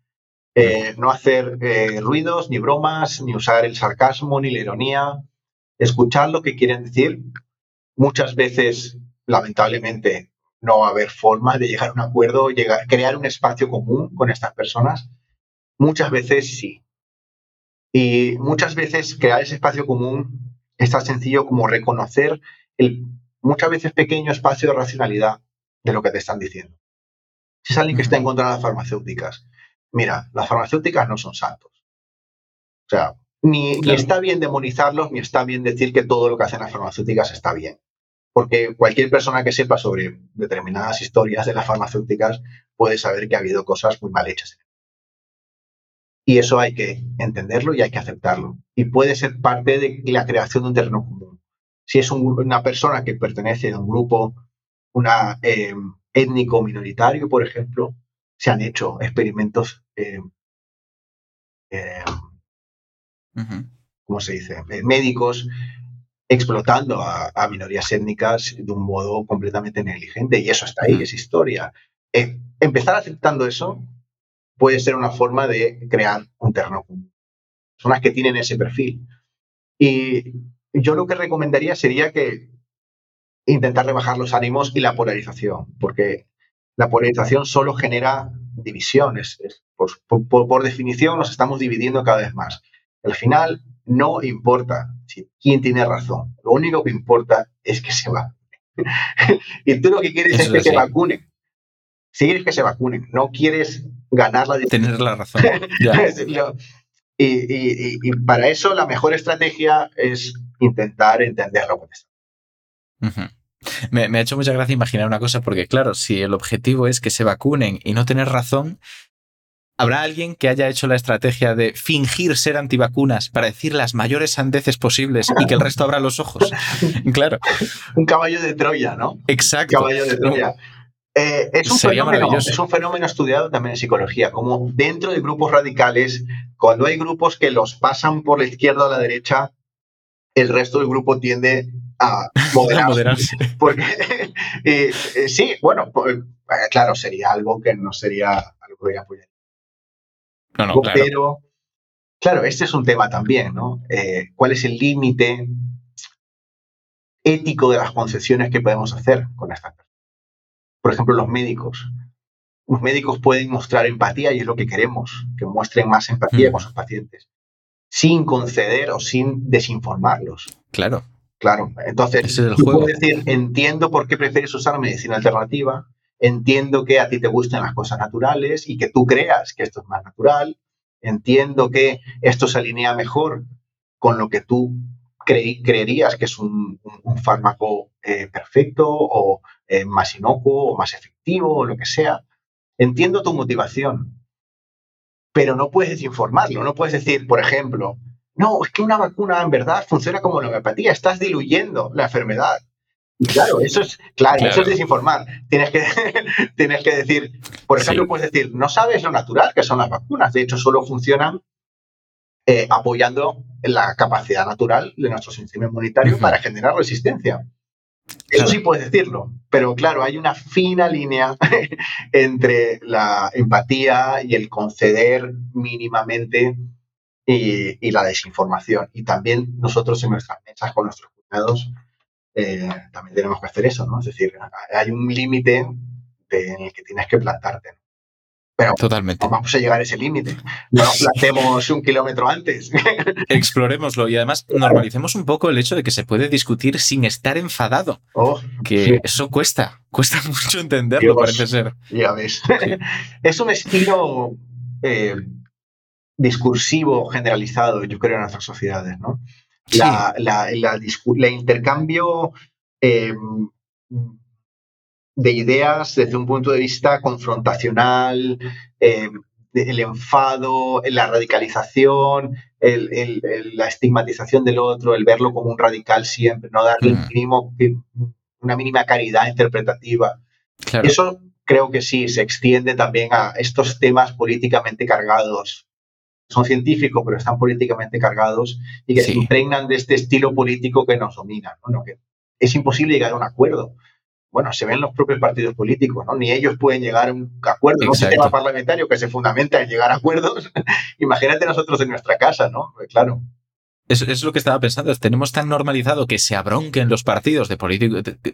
eh, no hacer eh, ruidos, ni bromas, ni usar el sarcasmo, ni la ironía. Escuchar lo que quieren decir. Muchas veces, lamentablemente, no va a haber forma de llegar a un acuerdo, llegar, crear un espacio común con estas personas. Muchas veces sí. Y muchas veces crear ese espacio común es tan sencillo como reconocer el muchas veces pequeño espacio de racionalidad de lo que te están diciendo. Si es alguien que está en contra de las farmacéuticas, mira, las farmacéuticas no son santos. O sea, ni, está bien demonizarlos, ni está bien decir que todo lo que hacen las farmacéuticas está bien. Porque cualquier persona que sepa sobre determinadas historias de las farmacéuticas puede saber que ha habido cosas muy mal hechas. Y eso hay que entenderlo y hay que aceptarlo. Y puede ser parte de la creación de un terreno común. Si es una persona que pertenece a un grupo una, eh, étnico minoritario, por ejemplo, se han hecho experimentos, eh, eh, ¿cómo se dice?, médicos explotando a, minorías étnicas de un modo completamente negligente. Y eso está ahí, es historia. empezar aceptando eso puede ser una forma de crear un terreno común. Personas que tienen ese perfil. Y yo lo que recomendaría sería que intentar rebajar los ánimos y la polarización, porque la polarización solo genera divisiones. Por, definición nos estamos dividiendo cada vez más. Al final no importa quién tiene razón, lo único que importa es que se vacune. y tú lo que quieres es que se vacunen. Si quieres que se vacunen, no quieres ganar la Tener la razón. y, para eso la mejor estrategia es intentar entenderlo me, me, ha hecho mucha gracia imaginar una cosa, porque claro, si el objetivo es que se vacunen y no tener razón, ¿habrá alguien que haya hecho la estrategia de fingir ser antivacunas para decir las mayores sandeces posibles y que el resto abra los ojos? claro. Un caballo de Troya, ¿no? Exacto. caballo de Troya. Eh, es, un fenómeno, es un fenómeno estudiado también en psicología, como dentro de grupos radicales, cuando hay grupos que los pasan por la izquierda o la derecha, el resto del grupo tiende a moderarse. Porque, eh, eh, sí, bueno, pues, claro, sería algo que no sería algo que apoyaría. No, no, claro. Pero, claro, este es un tema también, ¿no? ¿Cuál es el límite ético de las concesiones que podemos hacer con esta personas? Por ejemplo, los médicos. Los médicos pueden mostrar empatía y es lo que queremos, que muestren más empatía mm. con sus pacientes, sin conceder o sin desinformarlos. Claro. Claro. Entonces, tú puedes decir, entiendo por qué prefieres usar medicina alternativa, entiendo que a ti te gustan las cosas naturales y que tú creas que esto es más natural, entiendo que esto se alinea mejor con lo que tú creerías que es un, fármaco eh, perfecto o eh, más inocuo o más efectivo o lo que sea. Entiendo tu motivación, pero no puedes desinformarlo. No puedes decir, por ejemplo, no, es que una vacuna en verdad funciona como la homeopatía, estás diluyendo la enfermedad. Y claro, eso es, claro, eso es desinformar. Tienes que, tienes que decir, por ejemplo, puedes decir, no sabes lo natural que son las vacunas, de hecho solo funcionan eh, apoyando la capacidad natural de nuestro sistema inmunitario para generar resistencia. Eso sí puedes decirlo, pero claro, hay una fina línea entre la empatía y el conceder mínimamente y, la desinformación. Y también nosotros en nuestras mesas con nuestros cuñados eh, también tenemos que hacer eso, ¿no? Es decir, hay un límite en el que tienes que plantarte. Pero Totalmente. vamos a llegar a ese límite. No nos plantemos un kilómetro antes. Exploremoslo y además normalicemos un poco el hecho de que se puede discutir sin estar enfadado. Oh, que eso cuesta, cuesta mucho entenderlo, parece ser. Ya ves. es un estilo eh, discursivo generalizado, yo creo, en nuestras sociedades, ¿no? La, intercambio eh, de ideas desde un punto de vista confrontacional, eh, el enfado, la radicalización, la estigmatización del otro, el verlo como un radical siempre, no darle mm. una mínima caridad interpretativa. Eso creo que sí, se extiende también a estos temas políticamente cargados. Son científicos, pero están políticamente cargados y que se impregnan de este estilo político que nos domina. Que es imposible llegar a un acuerdo bueno, se ven los propios partidos políticos, ¿no? Ni ellos pueden llegar a un acuerdo, un sistema parlamentario que se fundamenta en llegar a acuerdos. Imagínate nosotros en nuestra casa, ¿no? Pues claro. Eso, es lo que estaba pensando. Tenemos tan normalizado que se abronquen los partidos de,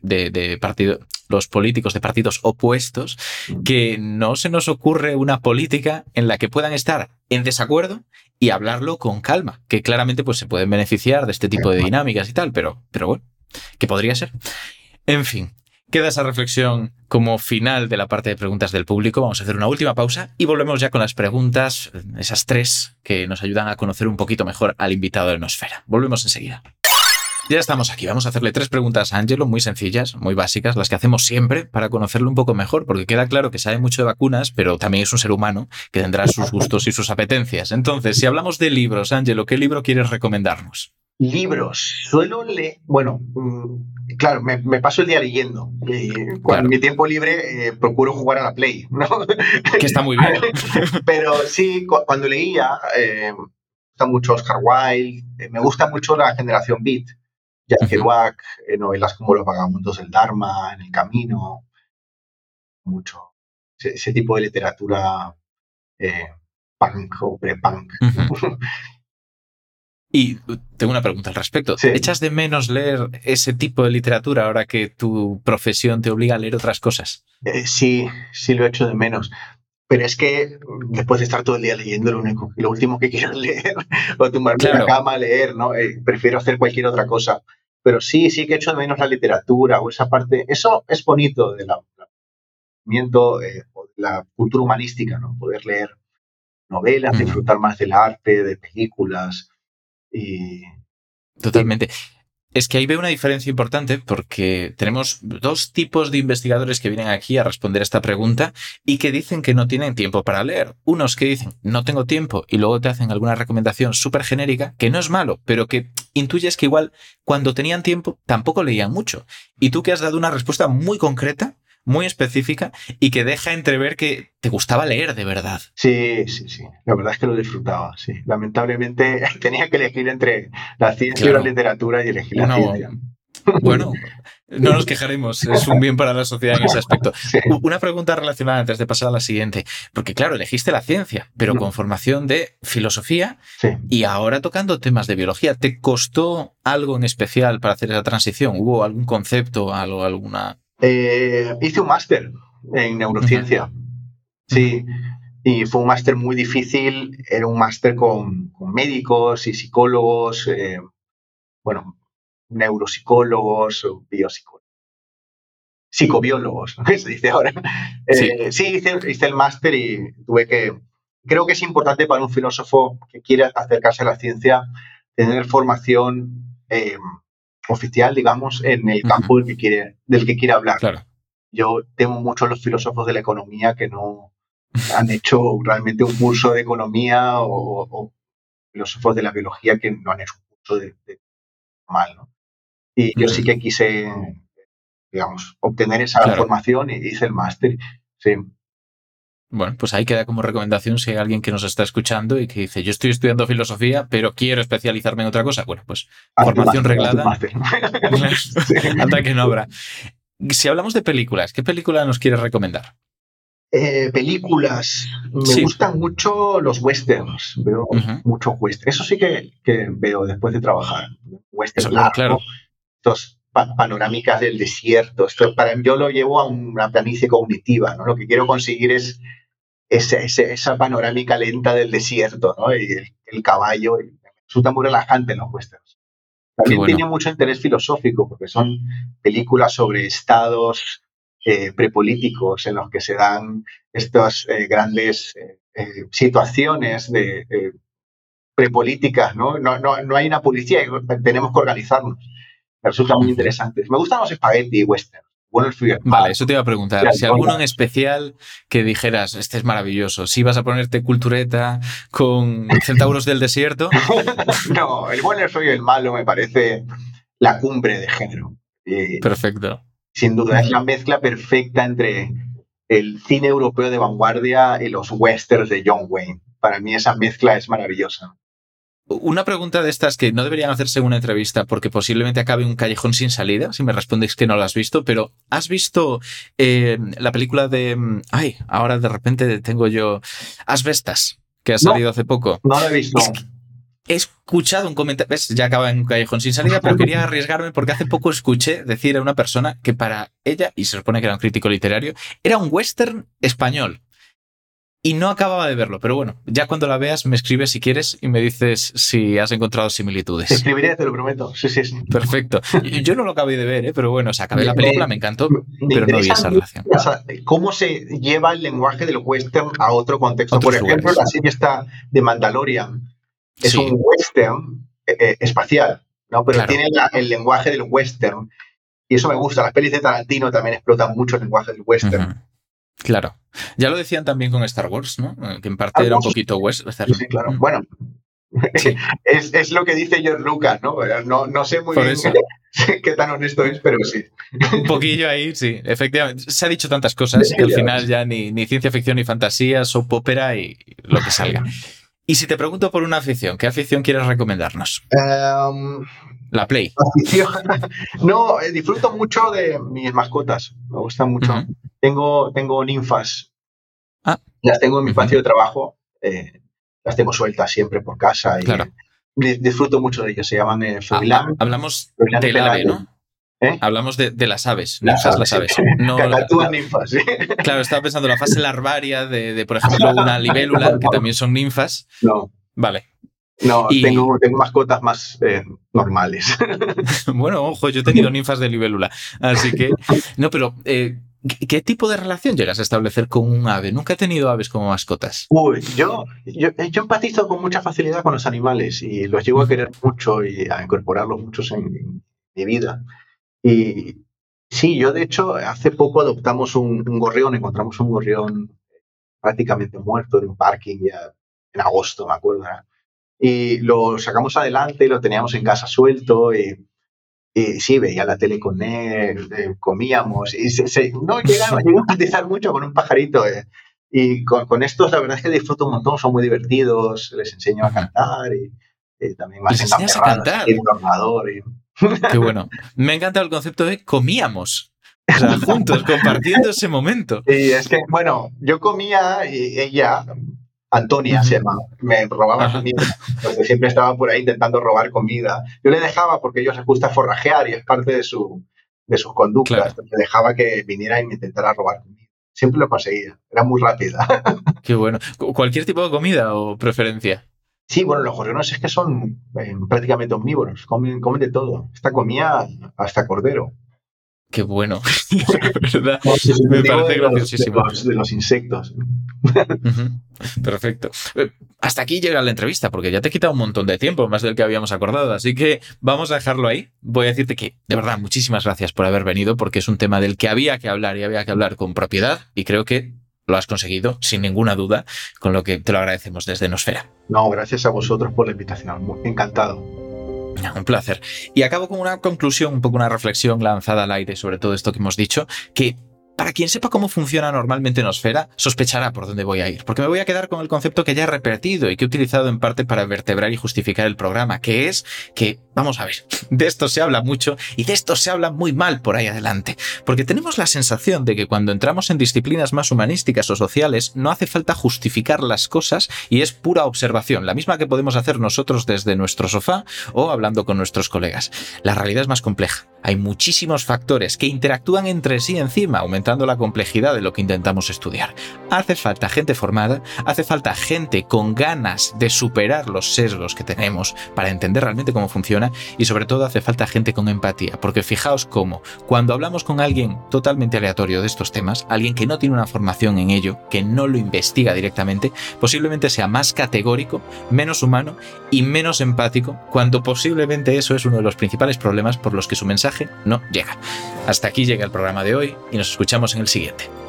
de, de, partido, los políticos de partidos opuestos que no se nos ocurre una política en la que puedan estar en desacuerdo y hablarlo con calma, que claramente pues se pueden beneficiar de este tipo de dinámicas y tal, pero, pero bueno, que podría ser. En fin, Queda esa reflexión como final de la parte de preguntas del público. Vamos a hacer una última pausa y volvemos ya con las preguntas, esas tres que nos ayudan a conocer un poquito mejor al invitado de Nosfera. Volvemos enseguida. Ya estamos aquí. Vamos a hacerle tres preguntas a Angelo, muy sencillas, muy básicas, las que hacemos siempre para conocerlo un poco mejor, porque queda claro que sabe mucho de vacunas, pero también es un ser humano que tendrá sus gustos y sus apetencias. Entonces, si hablamos de libros, Angelo, ¿qué libro quieres recomendarnos? Libros. Suelo leer, bueno, mm, claro, me, paso el día leyendo. cuando mi tiempo libre eh, procuro jugar a la Play, ¿no? Que está muy bien. Pero sí, cuando leía, eh, me gusta mucho Oscar Wilde, eh, me gusta mucho la generación Beat, Jack Kerouac, novelas como Los vagabundos del Dharma, En el camino, mucho. Ese, tipo de literatura punk o pre-punk. Y tengo una pregunta al respecto. ¿Echas de menos leer ese tipo de literatura ahora que tu profesión te obliga a leer otras cosas? Eh, sí, sí lo echo de menos. Pero es que después de estar todo el día leyendo, lo, único, lo último que quiero es leer o tumbarme en la cama a leer, ¿no? Eh, prefiero hacer cualquier otra cosa. Pero sí, sí que echo de menos la literatura o esa parte. Eso es bonito de la, eh, la cultura humanística, ¿no? Poder leer novelas, disfrutar más del arte, de películas, Totalmente. Es que ahí veo una diferencia importante porque tenemos dos tipos de investigadores que vienen aquí a responder esta pregunta y que dicen que no tienen tiempo para leer. Unos que dicen no tengo tiempo y luego te hacen alguna recomendación súper genérica, que no es malo, pero que intuyes que igual cuando tenían tiempo tampoco leían mucho. Y tú que has dado una respuesta muy concreta, muy específica y que deja entrever que te gustaba leer de verdad. Sí, sí, sí. La verdad es que lo disfrutaba, sí. Lamentablemente tenía que elegir entre la ciencia y la literatura y elegir la ciencia. Bueno, no nos quejaremos, es un bien para la sociedad en ese aspecto. Una pregunta relacionada antes de pasar a la siguiente, porque claro, elegiste la ciencia, pero con formación de filosofía y ahora tocando temas de biología. ¿Te costó algo en especial para hacer esa transición? ¿Hubo algún concepto, algo, alguna eh, hice un máster en neurociencia. Sí, y fue un máster muy difícil. Era un máster con, médicos y psicólogos, eh, bueno, neuropsicólogos biopsicólogos. Psicobiólogos, ¿no? se dice ahora. Eh, sí, hice, hice, el máster y tuve que. Creo que es importante para un filósofo que quiera acercarse a la ciencia tener formación oficial, digamos, en el campo del que quiere, del que quiere hablar. Yo temo mucho a los filósofos de la economía que no han hecho realmente un curso de economía o, filósofos de la biología que no han hecho un curso de, mal, ¿no? Y yo sí que quise, digamos, obtener esa formación y hice el máster. Sí. Bueno, pues ahí queda como recomendación si hay alguien que nos está escuchando y que dice, yo estoy estudiando filosofía, pero quiero especializarme en otra cosa. Bueno, pues formación reglada. Hasta que no habrá. Si hablamos de películas, ¿qué película nos quieres recomendar? Eh, películas. Me gustan mucho los westerns. Veo mucho westerns. Eso sí que, veo después de trabajar. Westerns claro. Estos panorámicas del desierto. Esto para yo lo llevo a una planicie cognitiva. ¿no? Lo que quiero conseguir es esa panorámica lenta del desierto, ¿no? Y el, caballo. Y resulta muy relajante en los westerns. También tiene mucho interés filosófico, porque son películas sobre estados eh, prepolíticos en los que se dan estas eh, grandes eh, situaciones de prepolíticas, ¿no? No, ¿no? no hay una policía, tenemos que organizarnos. Me resulta muy interesante. Me gustan los espagueti western. Vale, eso te iba a preguntar. Si alguno en especial que dijeras, este es maravilloso, si vas a ponerte cultureta con centauros del desierto. no, el bueno soy el malo me parece la cumbre de género. Perfecto. Sin duda, es la mezcla perfecta entre el cine europeo de vanguardia y los westerns de John Wayne. Para mí esa mezcla es maravillosa. Una pregunta de estas que no deberían hacerse en una entrevista porque posiblemente acabe un callejón sin salida, si me respondes que no lo has visto, pero ¿has visto eh, la película de... Ay, ahora de repente tengo yo... Asbestas, que ha salido hace poco. No lo he visto. he escuchado un comentario, ves, ya acaba en un callejón sin salida, pero quería arriesgarme porque hace poco escuché decir a una persona que para ella, y se supone que era un crítico literario, era un western español y no acababa de verlo, pero bueno, ya cuando la veas me escribes si quieres y me dices si has encontrado similitudes. Te escribiré, te lo prometo. Sí, sí, sí. Perfecto. Yo no lo acabé de ver, ¿eh? pero bueno, se acabé la película, me encantó, pero no vi esa relación. ¿Cómo se lleva el lenguaje del western a otro contexto? Por ejemplo, la serie está de Mandalorian. Es un western eh, eh, espacial, ¿no? Pero tiene el lenguaje del western. Y eso me gusta. Las pelis de Tarantino también explotan mucho el lenguaje del western. Claro. Ya lo decían también con Star Wars, ¿no? Que en parte era un poquito western. Sí, claro. Bueno, es, lo que dice George Lucas, ¿no? No, no sé muy bien qué, tan honesto es, pero sí. Un poquillo ahí, sí, efectivamente. Se ha dicho tantas cosas que al final ya ni, ni ciencia ficción ni fantasía, soap opera y lo que salga. Y si te pregunto por una afición, ¿qué afición quieres recomendarnos? Em, la Play. no, eh, disfruto mucho de mis mascotas. Me gustan mucho. Tengo, tengo ninfas. Ah. Las tengo en mi espacio de trabajo. Eh, las tengo sueltas siempre por casa. Y claro. Disfruto mucho de ellas. Se llaman eh, ah, Hablamos del ave, ¿no? ¿Eh? Hablamos de, las aves, ninfas, las aves. No, ninfas, sí. Claro, estaba pensando la fase larvaria de, por ejemplo, una libélula, que también son ninfas. No. Vale. No, tengo, tengo, mascotas más eh, normales. bueno, ojo, yo he tenido ninfas de libélula. Así que. No, pero. Eh, ¿Qué tipo de relación llegas a establecer con un ave? Nunca he tenido aves como mascotas. Uy, yo, yo, yo empatizo con mucha facilidad con los animales y los llevo a querer mucho y a incorporarlos muchos en mi vida. Y sí, yo de hecho hace poco adoptamos un, gorrión, encontramos un gorrión prácticamente muerto en un parking ya en agosto, me acuerdo. Y lo sacamos adelante, lo teníamos en casa suelto y, y sí, veía la tele con él, eh, comíamos, y se, no, llegamos, a empatizar mucho con un pajarito. Eh. Y con, con, estos, la verdad es que disfruto un montón, son muy divertidos, les enseño a cantar y, también me hacen a cantar. el ordenador. Y... Qué bueno. Me encanta el concepto de comíamos. O sea, juntos, compartiendo ese momento. Y es que, bueno, yo comía y ella, Antonia se llama, me robaba comida. Entonces siempre estaba por ahí intentando robar comida. Yo le dejaba porque ellos les gusta forrajear y es parte de, su, de sus conductas. Le dejaba que viniera y me intentara robar comida. Siempre lo conseguía. Era muy rápida. Qué bueno. ¿Cualquier tipo de comida o preferencia? Sí, bueno, los gorriones es que son eh, prácticamente omnívoros, comen, comen de todo. Esta comía hasta cordero. Qué bueno. ¿verdad? Me parece graciosísimo. De los, insectos. Perfecto. Eh, hasta aquí llega la entrevista, porque ya te he quitado un montón de tiempo, más del que habíamos acordado. Así que vamos a dejarlo ahí. Voy a decirte que, de verdad, muchísimas gracias por haber venido, porque es un tema del que había que hablar y había que hablar con propiedad. Y creo que lo has conseguido, sin ninguna duda, con lo que te lo agradecemos desde Nosfera. No, gracias a vosotros por la invitación. Encantado. Un placer. Y acabo con una conclusión, un poco una reflexión lanzada al aire sobre todo esto que hemos dicho, que para quien sepa cómo funciona normalmente Nosfera, sospechará por dónde voy a ir, porque me voy a quedar con el concepto que ya he repetido y que he utilizado en parte para vertebrar y justificar el programa, que es que, vamos a ver, de esto se habla mucho y de esto se habla muy mal por ahí adelante, porque tenemos la sensación de que cuando entramos en disciplinas más humanísticas o sociales no hace falta justificar las cosas y es pura observación, la misma que podemos hacer nosotros desde nuestro sofá o hablando con nuestros colegas. La realidad es más compleja hay muchísimos factores que interactúan entre sí encima, aumentando la complejidad de lo que intentamos estudiar. Hace falta gente formada, hace falta gente con ganas de superar los sesgos que tenemos para entender realmente cómo funciona y sobre todo hace falta gente con empatía, porque fijaos cómo cuando hablamos con alguien totalmente aleatorio de estos temas, alguien que no tiene una formación en ello, que no lo investiga directamente, posiblemente sea más categórico, menos humano y menos empático, cuando posiblemente eso es uno de los principales problemas por los que su mensaje no llega. Hasta aquí llega el programa de hoy y nos escuchamos en el siguiente.